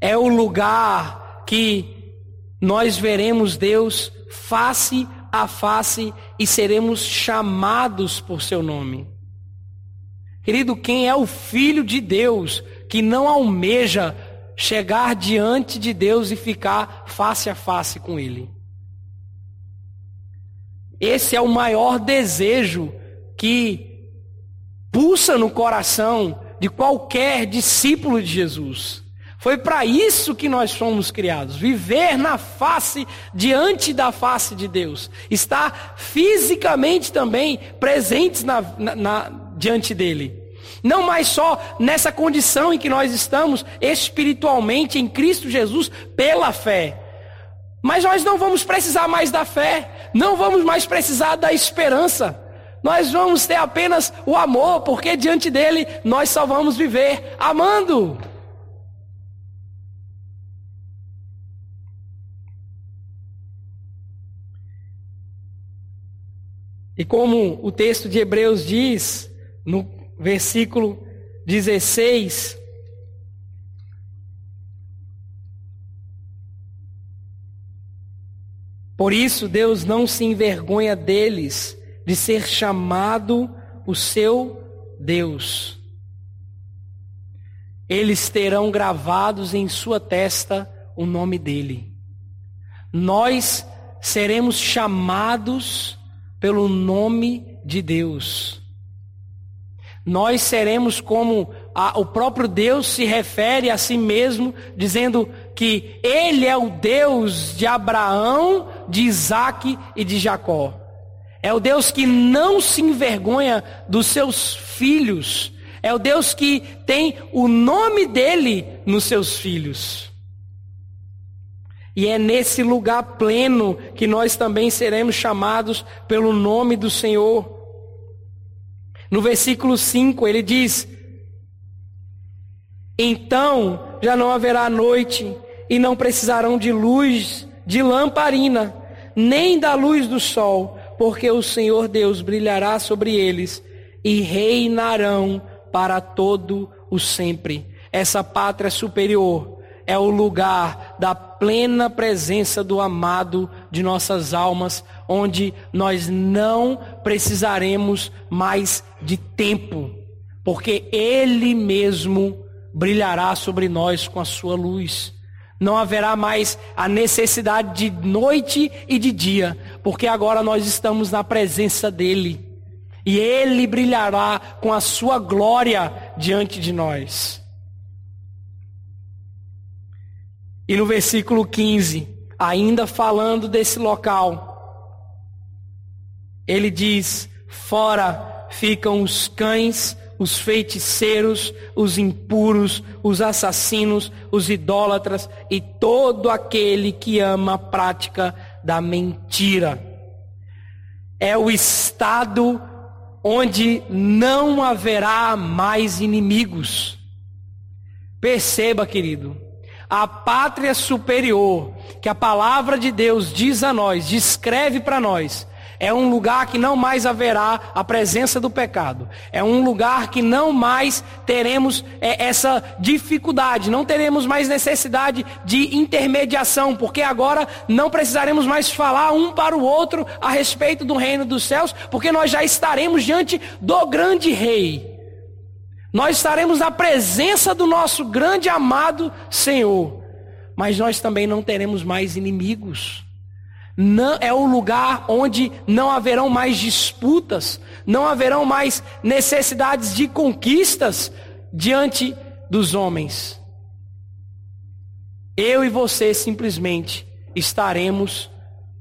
É o lugar que nós veremos Deus face a face e seremos chamados por seu nome. Querido, quem é o filho de Deus que não almeja chegar diante de Deus e ficar face a face com ele? Esse é o maior desejo que pulsa no coração de qualquer discípulo de Jesus. Foi para isso que nós fomos criados, viver na face, diante da face de Deus, estar fisicamente também presentes na, na, na, diante dele. Não mais só nessa condição em que nós estamos espiritualmente em Cristo Jesus pela fé, mas nós não vamos precisar mais da fé, não vamos mais precisar da esperança. Nós vamos ter apenas o amor, porque diante dele nós só vamos viver amando. E como o texto de Hebreus diz, no versículo 16, Por isso, Deus não se envergonha deles de ser chamado o seu Deus. Eles terão gravados em sua testa o nome dele. Nós seremos chamados pelo nome de Deus. Nós seremos como a, o próprio Deus se refere a si mesmo, dizendo que Ele é o Deus de Abraão, de Isaac e de Jacó. É o Deus que não se envergonha dos seus filhos. É o Deus que tem o nome dele nos seus filhos. E é nesse lugar pleno que nós também seremos chamados pelo nome do Senhor. No versículo 5 ele diz: Então já não haverá noite, e não precisarão de luz de lamparina, nem da luz do sol, porque o Senhor Deus brilhará sobre eles e reinarão para todo o sempre. Essa pátria superior é o lugar da plena presença do amado de nossas almas, onde nós não precisaremos mais de tempo, porque Ele mesmo brilhará sobre nós com a sua luz. Não haverá mais a necessidade de noite e de dia, porque agora nós estamos na presença dEle. E Ele brilhará com a sua glória diante de nós. E no versículo 15, ainda falando desse local, ele diz: Fora ficam os cães os feiticeiros, os impuros, os assassinos, os idólatras e todo aquele que ama a prática da mentira. É o estado onde não haverá mais inimigos. Perceba, querido, a pátria superior que a palavra de Deus diz a nós, descreve para nós, é um lugar que não mais haverá a presença do pecado. É um lugar que não mais teremos é, essa dificuldade, não teremos mais necessidade de intermediação, porque agora não precisaremos mais falar um para o outro a respeito do reino dos céus, porque nós já estaremos diante do grande rei. Nós estaremos na presença do nosso grande amado Senhor. Mas nós também não teremos mais inimigos. Não, é o lugar onde não haverão mais disputas, não haverão mais necessidades de conquistas diante dos homens. Eu e você simplesmente estaremos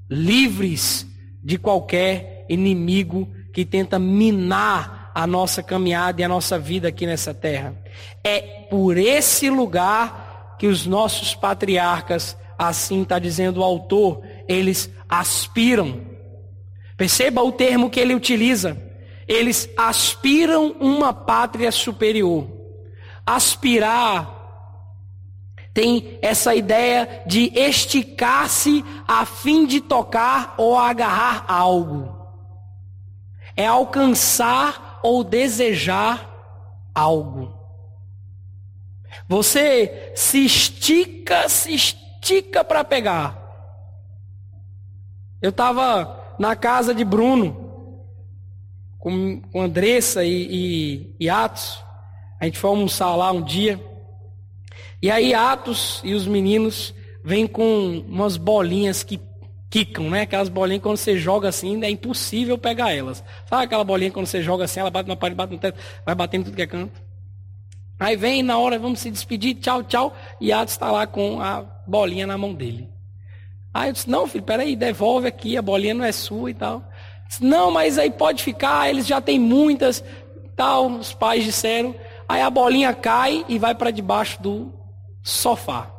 livres de qualquer inimigo que tenta minar a nossa caminhada e a nossa vida aqui nessa terra. É por esse lugar que os nossos patriarcas, assim está dizendo o autor, eles aspiram. Perceba o termo que ele utiliza. Eles aspiram uma pátria superior. Aspirar tem essa ideia de esticar-se a fim de tocar ou agarrar algo. É alcançar ou desejar algo. Você se estica, se estica para pegar. Eu estava na casa de Bruno, com, com Andressa e, e, e Atos. A gente foi almoçar lá um dia. E aí Atos e os meninos vêm com umas bolinhas que quicam, né? Aquelas bolinhas quando você joga assim, é impossível pegar elas. Sabe aquela bolinha quando você joga assim, ela bate na parede, bate no teto, vai batendo tudo que é canto. Aí vem na hora, vamos se despedir, tchau, tchau. E Atos está lá com a bolinha na mão dele. Aí eu disse, não, filho, peraí, devolve aqui, a bolinha não é sua e tal. Disse, não, mas aí pode ficar, eles já têm muitas, tal, os pais disseram. Aí a bolinha cai e vai para debaixo do sofá.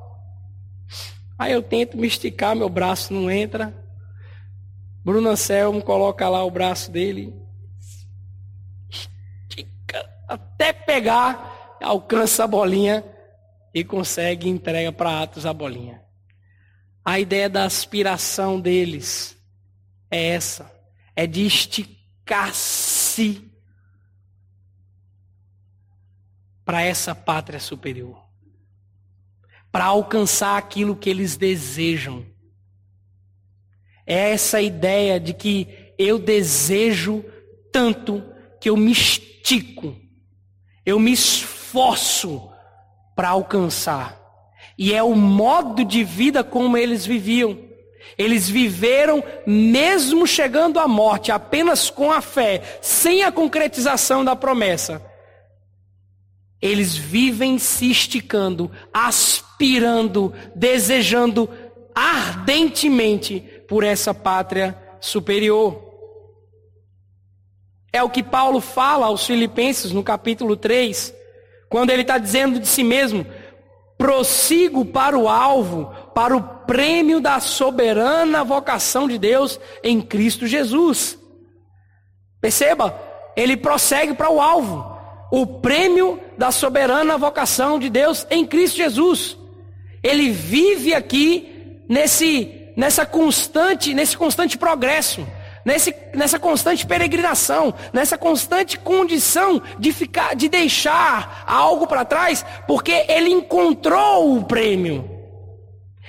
Aí eu tento me esticar, meu braço não entra. Bruno Anselmo coloca lá o braço dele. Estica até pegar, alcança a bolinha e consegue entrega para Atos a bolinha. A ideia da aspiração deles é essa: é de esticar-se para essa pátria superior, para alcançar aquilo que eles desejam. É essa ideia de que eu desejo tanto que eu me estico, eu me esforço para alcançar. E é o modo de vida como eles viviam. Eles viveram mesmo chegando à morte, apenas com a fé, sem a concretização da promessa. Eles vivem se esticando, aspirando, desejando ardentemente por essa pátria superior. É o que Paulo fala aos Filipenses no capítulo 3, quando ele está dizendo de si mesmo: prossigo para o alvo, para o prêmio da soberana vocação de Deus em Cristo Jesus. Perceba, ele prossegue para o alvo, o prêmio da soberana vocação de Deus em Cristo Jesus. Ele vive aqui nesse, nessa constante, nesse constante progresso, nesse, nessa constante peregrinação, nessa constante condição de ficar, de deixar algo para trás, porque ele encontrou o prêmio.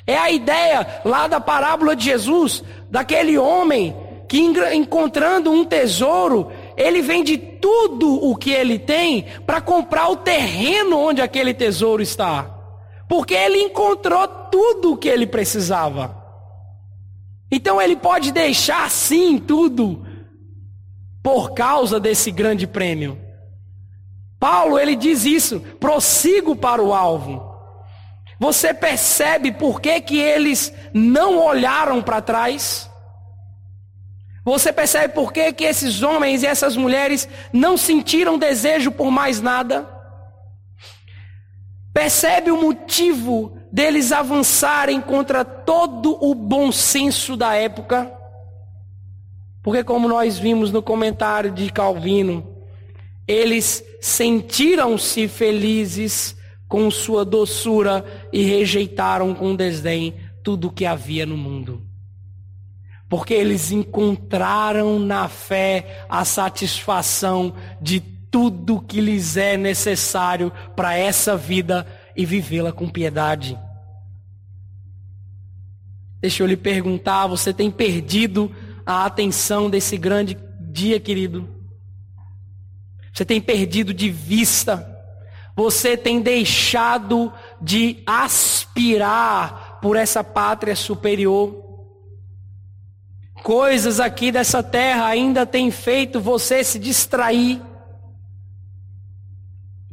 É a ideia lá da parábola de Jesus, daquele homem que encontrando um tesouro, ele vende tudo o que ele tem para comprar o terreno onde aquele tesouro está. Porque ele encontrou tudo o que ele precisava. Então ele pode deixar sim tudo por causa desse grande prêmio. Paulo, ele diz isso, prossigo para o alvo. Você percebe por que, que eles não olharam para trás? Você percebe por que, que esses homens e essas mulheres não sentiram desejo por mais nada? Percebe o motivo deles avançarem contra todo o bom senso da época? Porque, como nós vimos no comentário de Calvino, eles sentiram-se felizes com sua doçura e rejeitaram com desdém tudo o que havia no mundo porque eles encontraram na fé a satisfação de tudo que lhes é necessário para essa vida e vivê-la com piedade. Deixa eu lhe perguntar, você tem perdido a atenção desse grande dia, querido? Você tem perdido de vista? Você tem deixado de aspirar por essa pátria superior? Coisas aqui dessa terra ainda têm feito você se distrair,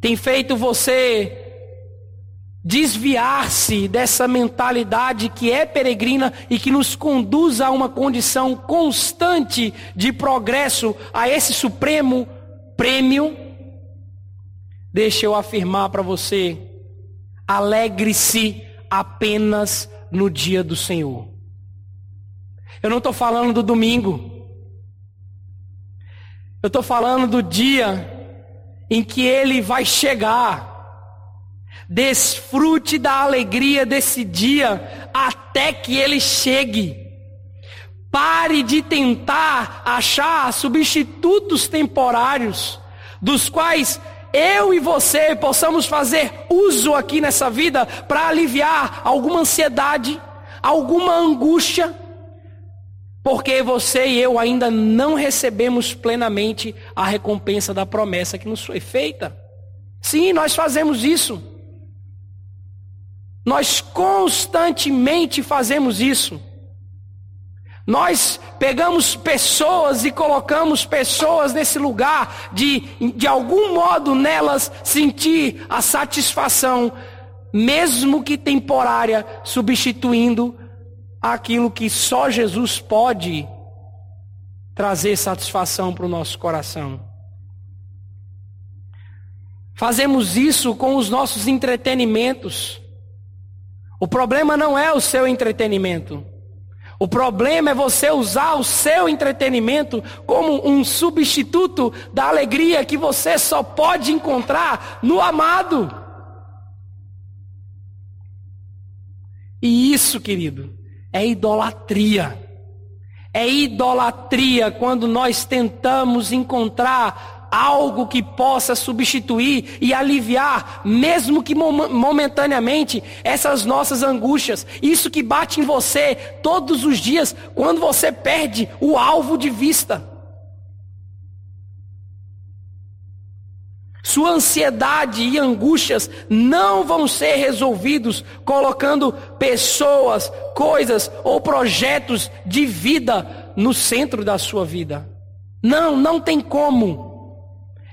tem feito você desviar-se dessa mentalidade que é peregrina e que nos conduz a uma condição constante de progresso, a esse supremo prêmio. Deixa eu afirmar para você, alegre-se apenas no dia do Senhor. Eu não estou falando do domingo. Eu estou falando do dia em que ele vai chegar. Desfrute da alegria desse dia até que ele chegue. Pare de tentar achar substitutos temporários, dos quais eu e você possamos fazer uso aqui nessa vida para aliviar alguma ansiedade, alguma angústia, porque você e eu ainda não recebemos plenamente a recompensa da promessa que nos foi feita. Sim, nós fazemos isso. Nós constantemente fazemos isso. Nós pegamos pessoas e colocamos pessoas nesse lugar de, de algum modo, nelas sentir a satisfação, mesmo que temporária, substituindo aquilo que só Jesus pode trazer satisfação para o nosso coração. Fazemos isso com os nossos entretenimentos. O problema não é o seu entretenimento. O problema é você usar o seu entretenimento como um substituto da alegria que você só pode encontrar no amado. E isso, querido, é idolatria. É idolatria quando nós tentamos encontrar algo que possa substituir e aliviar, mesmo que momentaneamente, essas nossas angústias. Isso que bate em você todos os dias quando você perde o alvo de vista. Sua ansiedade e angústias não vão ser resolvidos colocando pessoas, coisas ou projetos de vida no centro da sua vida. Não, não tem como.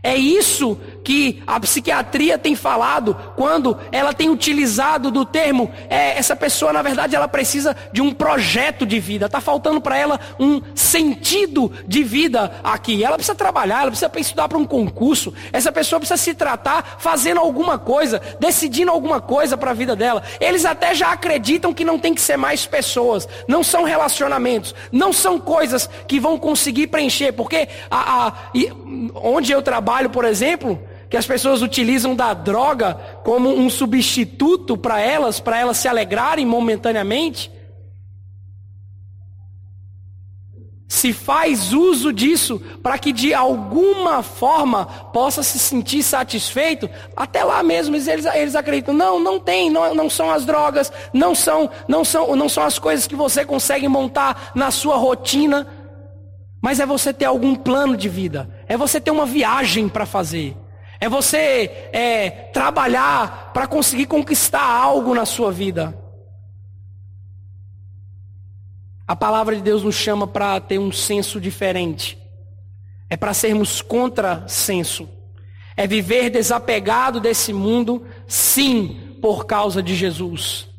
É isso que a psiquiatria tem falado quando ela tem utilizado do termo, é, essa pessoa na verdade ela precisa de um projeto de vida, está faltando para ela um sentido de vida aqui. Ela precisa trabalhar, ela precisa estudar para um concurso, essa pessoa precisa se tratar fazendo alguma coisa, decidindo alguma coisa para a vida dela. Eles até já acreditam que não tem que ser mais pessoas, não são relacionamentos, não são coisas que vão conseguir preencher, porque a, a, onde eu trabalho, por exemplo, que as pessoas utilizam da droga como um substituto para elas, para elas se alegrarem momentaneamente. Se faz uso disso para que de alguma forma possa se sentir satisfeito, até lá mesmo eles, eles acreditam, não, não tem, não, não são as drogas, não são, não, são, não são as coisas que você consegue montar na sua rotina, mas é você ter algum plano de vida, é você ter uma viagem para fazer. É você é, trabalhar para conseguir conquistar algo na sua vida. A palavra de Deus nos chama para ter um senso diferente. É para sermos contra senso. É viver desapegado desse mundo, sim, por causa de Jesus.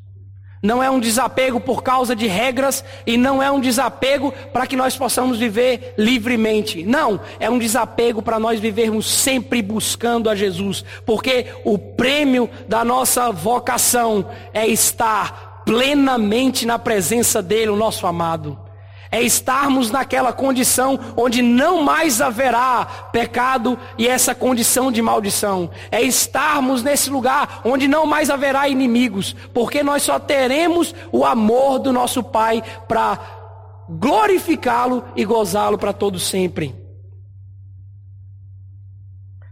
Não é um desapego por causa de regras e não é um desapego para que nós possamos viver livremente. Não, é um desapego para nós vivermos sempre buscando a Jesus, porque o prêmio da nossa vocação é estar plenamente na presença dele, o nosso amado é estarmos naquela condição onde não mais haverá pecado e essa condição de maldição. É estarmos nesse lugar onde não mais haverá inimigos, porque nós só teremos o amor do nosso Pai para glorificá-lo e gozá-lo para todo sempre.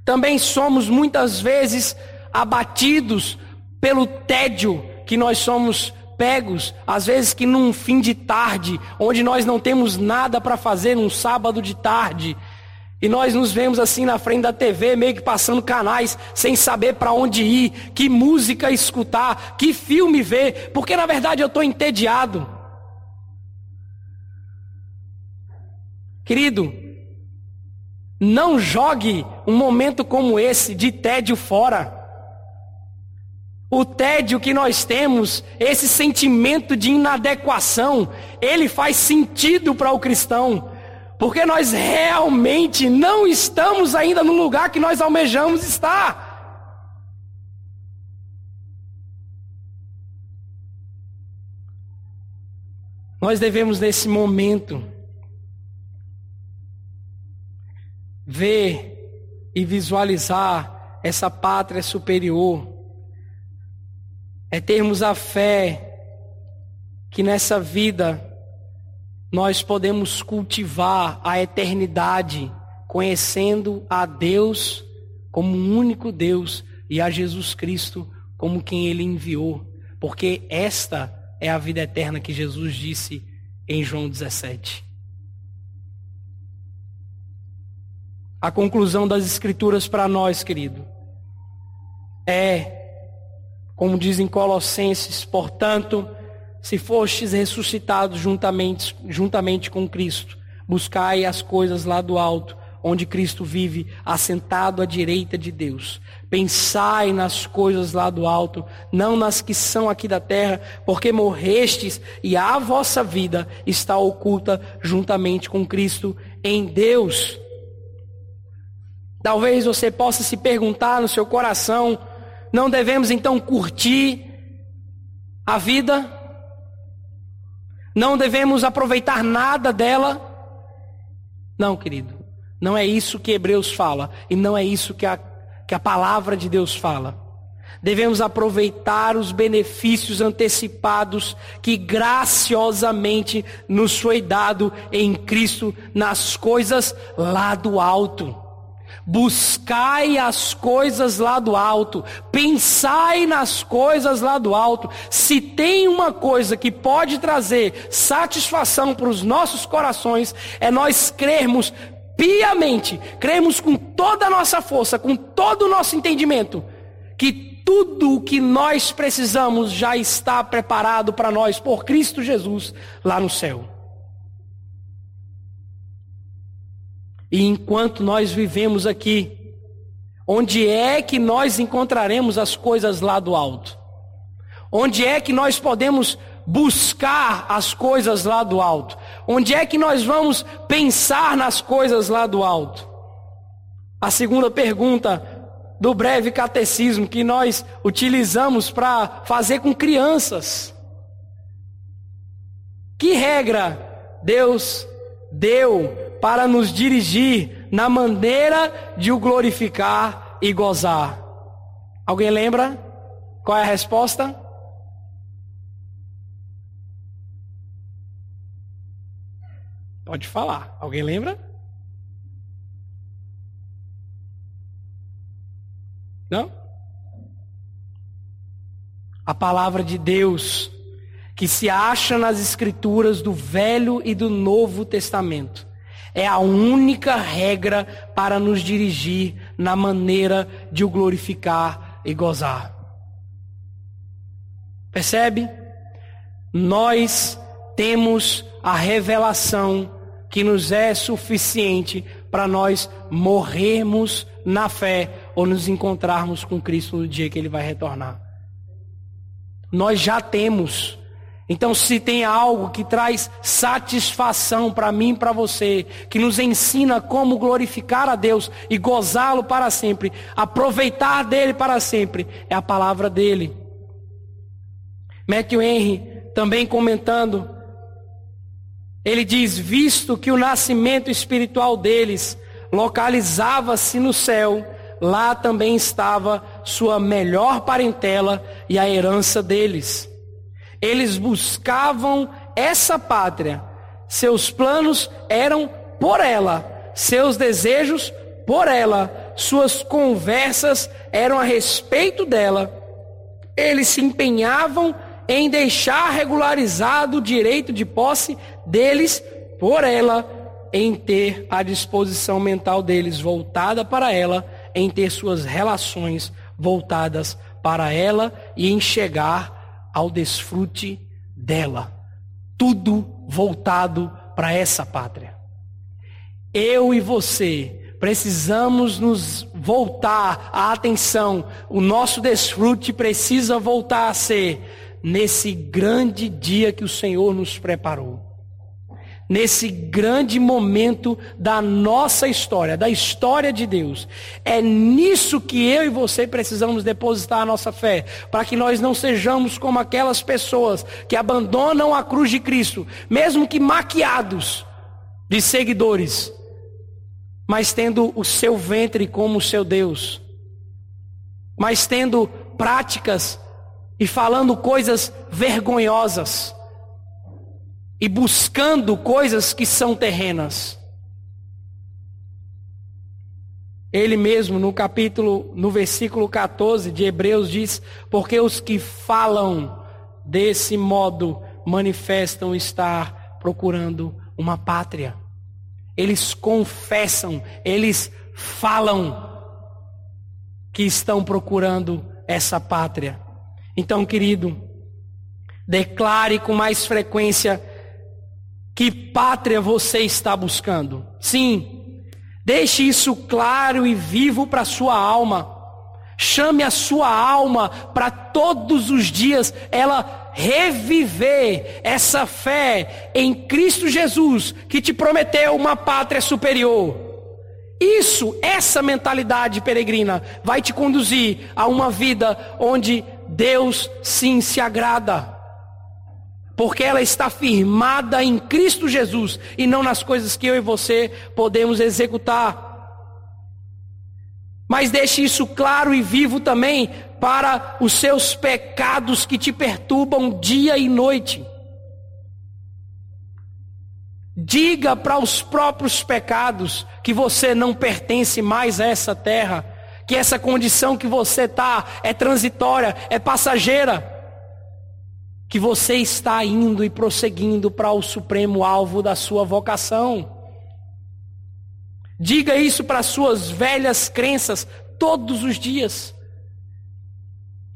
Também somos muitas vezes abatidos pelo tédio que nós somos pegos, às vezes que num fim de tarde, onde nós não temos nada para fazer num sábado de tarde, e nós nos vemos assim na frente da TV, meio que passando canais, sem saber para onde ir, que música escutar, que filme ver, porque na verdade eu estou entediado. Querido, não jogue um momento como esse de tédio fora. O tédio que nós temos, esse sentimento de inadequação, ele faz sentido para o cristão. Porque nós realmente não estamos ainda no lugar que nós almejamos estar. Nós devemos, nesse momento, ver e visualizar essa pátria superior é termos a fé que nessa vida nós podemos cultivar a eternidade, conhecendo a Deus como um único Deus e a Jesus Cristo como quem ele enviou, porque esta é a vida eterna que Jesus disse em João 17. A conclusão das Escrituras para nós, querido, é como dizem Colossenses, portanto, se fostes ressuscitados juntamente, juntamente com Cristo, buscai as coisas lá do alto, onde Cristo vive, assentado à direita de Deus. Pensai nas coisas lá do alto, não nas que são aqui da terra, porque morrestes e a vossa vida está oculta juntamente com Cristo em Deus. Talvez você possa se perguntar no seu coração, não devemos então curtir a vida? Não devemos aproveitar nada dela? Não, querido. Não é isso que Hebreus fala. E não é isso que a, que a palavra de Deus fala. Devemos aproveitar os benefícios antecipados que graciosamente nos foi dado em Cristo nas coisas lá do alto. Buscai as coisas lá do alto, pensai nas coisas lá do alto. Se tem uma coisa que pode trazer satisfação para os nossos corações, é nós crermos piamente, crermos com toda a nossa força, com todo o nosso entendimento, que tudo o que nós precisamos já está preparado para nós por Cristo Jesus lá no céu. E enquanto nós vivemos aqui, Onde é que nós encontraremos as coisas lá do alto? Onde é que nós podemos buscar as coisas lá do alto? Onde é que nós vamos pensar nas coisas lá do alto? A segunda pergunta do breve catecismo que nós utilizamos para fazer com crianças. Que regra Deus deu para nos dirigir na maneira de o glorificar e gozar? Alguém lembra? Qual é a resposta? Pode falar. Alguém lembra? Não? A palavra de Deus que se acha nas escrituras do Velho e do Novo Testamento é a única regra para nos dirigir na maneira de o glorificar e gozar. Percebe? Nós temos a revelação que nos é suficiente para nós morrermos na fé ou nos encontrarmos com Cristo no dia que Ele vai retornar. Nós já temos. Então, se tem algo que traz satisfação para mim e para você, que nos ensina como glorificar a Deus e gozá-lo para sempre, aproveitar dele para sempre, é a palavra dele. Matthew Henry, também comentando, ele diz: visto que o nascimento espiritual deles localizava-se no céu, lá também estava sua melhor parentela e a herança deles. Eles buscavam essa pátria. Seus planos eram por ela, seus desejos por ela, suas conversas eram a respeito dela. Eles se empenhavam em deixar regularizado o direito de posse deles por ela, em ter a disposição mental deles voltada para ela, em ter suas relações voltadas para ela e em chegar ao desfrute dela. Tudo voltado para essa pátria. Eu e você precisamos nos voltar a atenção. O nosso desfrute precisa voltar a ser nesse grande dia que o Senhor nos preparou. Nesse grande momento da nossa história, da história de Deus. É nisso que eu e você precisamos depositar a nossa fé, para que nós não sejamos como aquelas pessoas que abandonam a cruz de Cristo, mesmo que maquiados de seguidores, mas tendo o seu ventre como o seu Deus, mas tendo práticas e falando coisas vergonhosas e buscando coisas que são terrenas. Ele mesmo no capítulo, no versículo 14 de Hebreus diz: "Porque os que falam desse modo manifestam estar procurando uma pátria. Eles confessam, eles falam que estão procurando essa pátria. Então, querido, declare com mais frequência que pátria você está buscando. Sim, deixe isso claro e vivo para sua alma. Chame a sua alma para todos os dias ela reviver essa fé em Cristo Jesus, que te prometeu uma pátria superior. Isso, essa mentalidade peregrina, vai te conduzir a uma vida onde Deus sim se agrada. Porque ela está firmada em Cristo Jesus e não nas coisas que eu e você podemos executar. Mas deixe isso claro e vivo também para os seus pecados que te perturbam dia e noite. Diga para os próprios pecados que você não pertence mais a essa terra que essa condição que você está é transitória, é passageira, que você está indo e prosseguindo para o supremo alvo da sua vocação. Diga isso para suas velhas crenças todos os dias.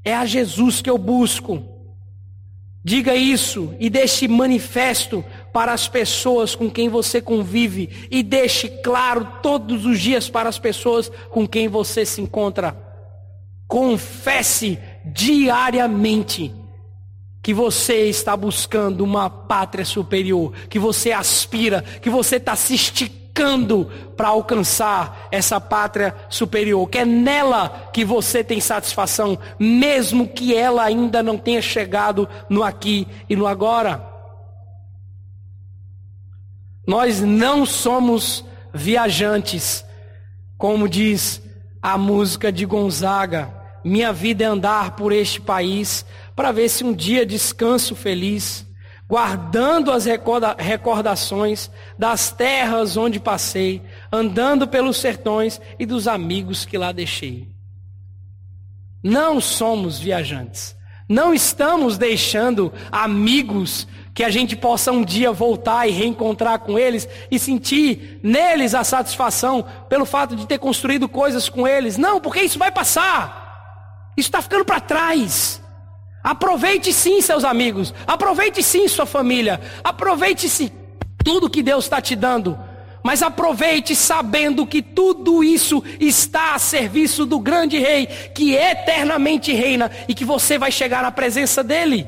É a Jesus que eu busco. Diga isso e deixe manifesto para as pessoas com quem você convive e deixe claro todos os dias para as pessoas com quem você se encontra. Confesse diariamente que você está buscando uma pátria superior, que você aspira, que você está se esticando para alcançar essa pátria superior, que é nela que você tem satisfação, mesmo que ela ainda não tenha chegado no aqui e no agora. Nós não somos viajantes, como diz a música de Gonzaga. Minha vida é andar por este país para ver se um dia descanso feliz, guardando as recordações das terras onde passei, andando pelos sertões e dos amigos que lá deixei. Não somos viajantes. Não estamos deixando amigos que a gente possa um dia voltar e reencontrar com eles e sentir neles a satisfação pelo fato de ter construído coisas com eles. Não, porque isso vai passar. Isso está ficando para trás. Aproveite sim, seus amigos. Aproveite sim, sua família. Aproveite sim tudo que Deus está te dando. Mas aproveite sabendo que tudo isso está a serviço do grande rei, que eternamente reina e que você vai chegar na presença dele.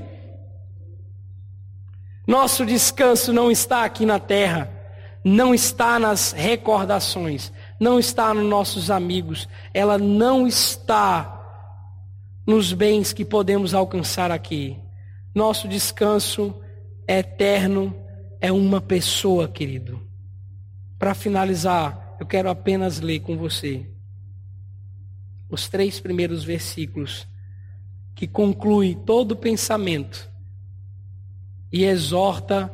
Nosso descanso não está aqui na terra, não está nas recordações, não está nos nossos amigos, ela não está nos bens que podemos alcançar aqui. Nosso descanso é eterno é uma pessoa, querido. Para finalizar, eu quero apenas ler com você os três primeiros versículos que conclui todo o pensamento e exorta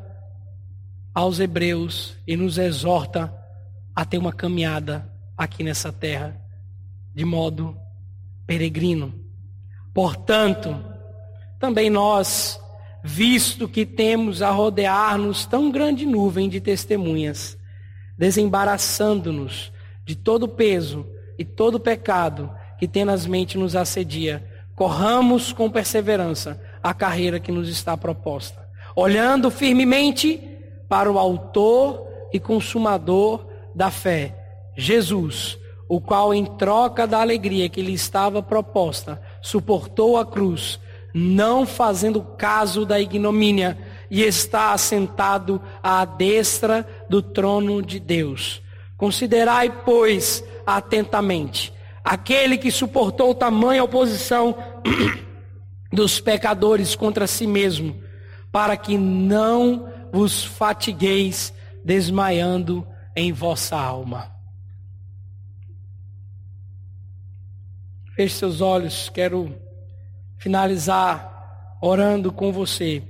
aos hebreus e nos exorta a ter uma caminhada aqui nessa terra de modo peregrino. Portanto, também nós, visto que temos a rodear-nos tão grande nuvem de testemunhas, desembaraçando-nos de todo peso e todo pecado que tenazmente nos assedia, corramos com perseverança a carreira que nos está proposta olhando firmemente para o Autor e Consumador da fé, Jesus, o qual, em troca da alegria que lhe estava proposta, suportou a cruz, não fazendo caso da ignomínia, e está assentado à destra do trono de Deus. Considerai, pois, atentamente aquele que suportou tamanha oposição [CLEARS THROAT] dos pecadores contra si mesmo para que não vos fatigueis desmaiando em vossa alma. Feche seus olhos, quero finalizar orando com você.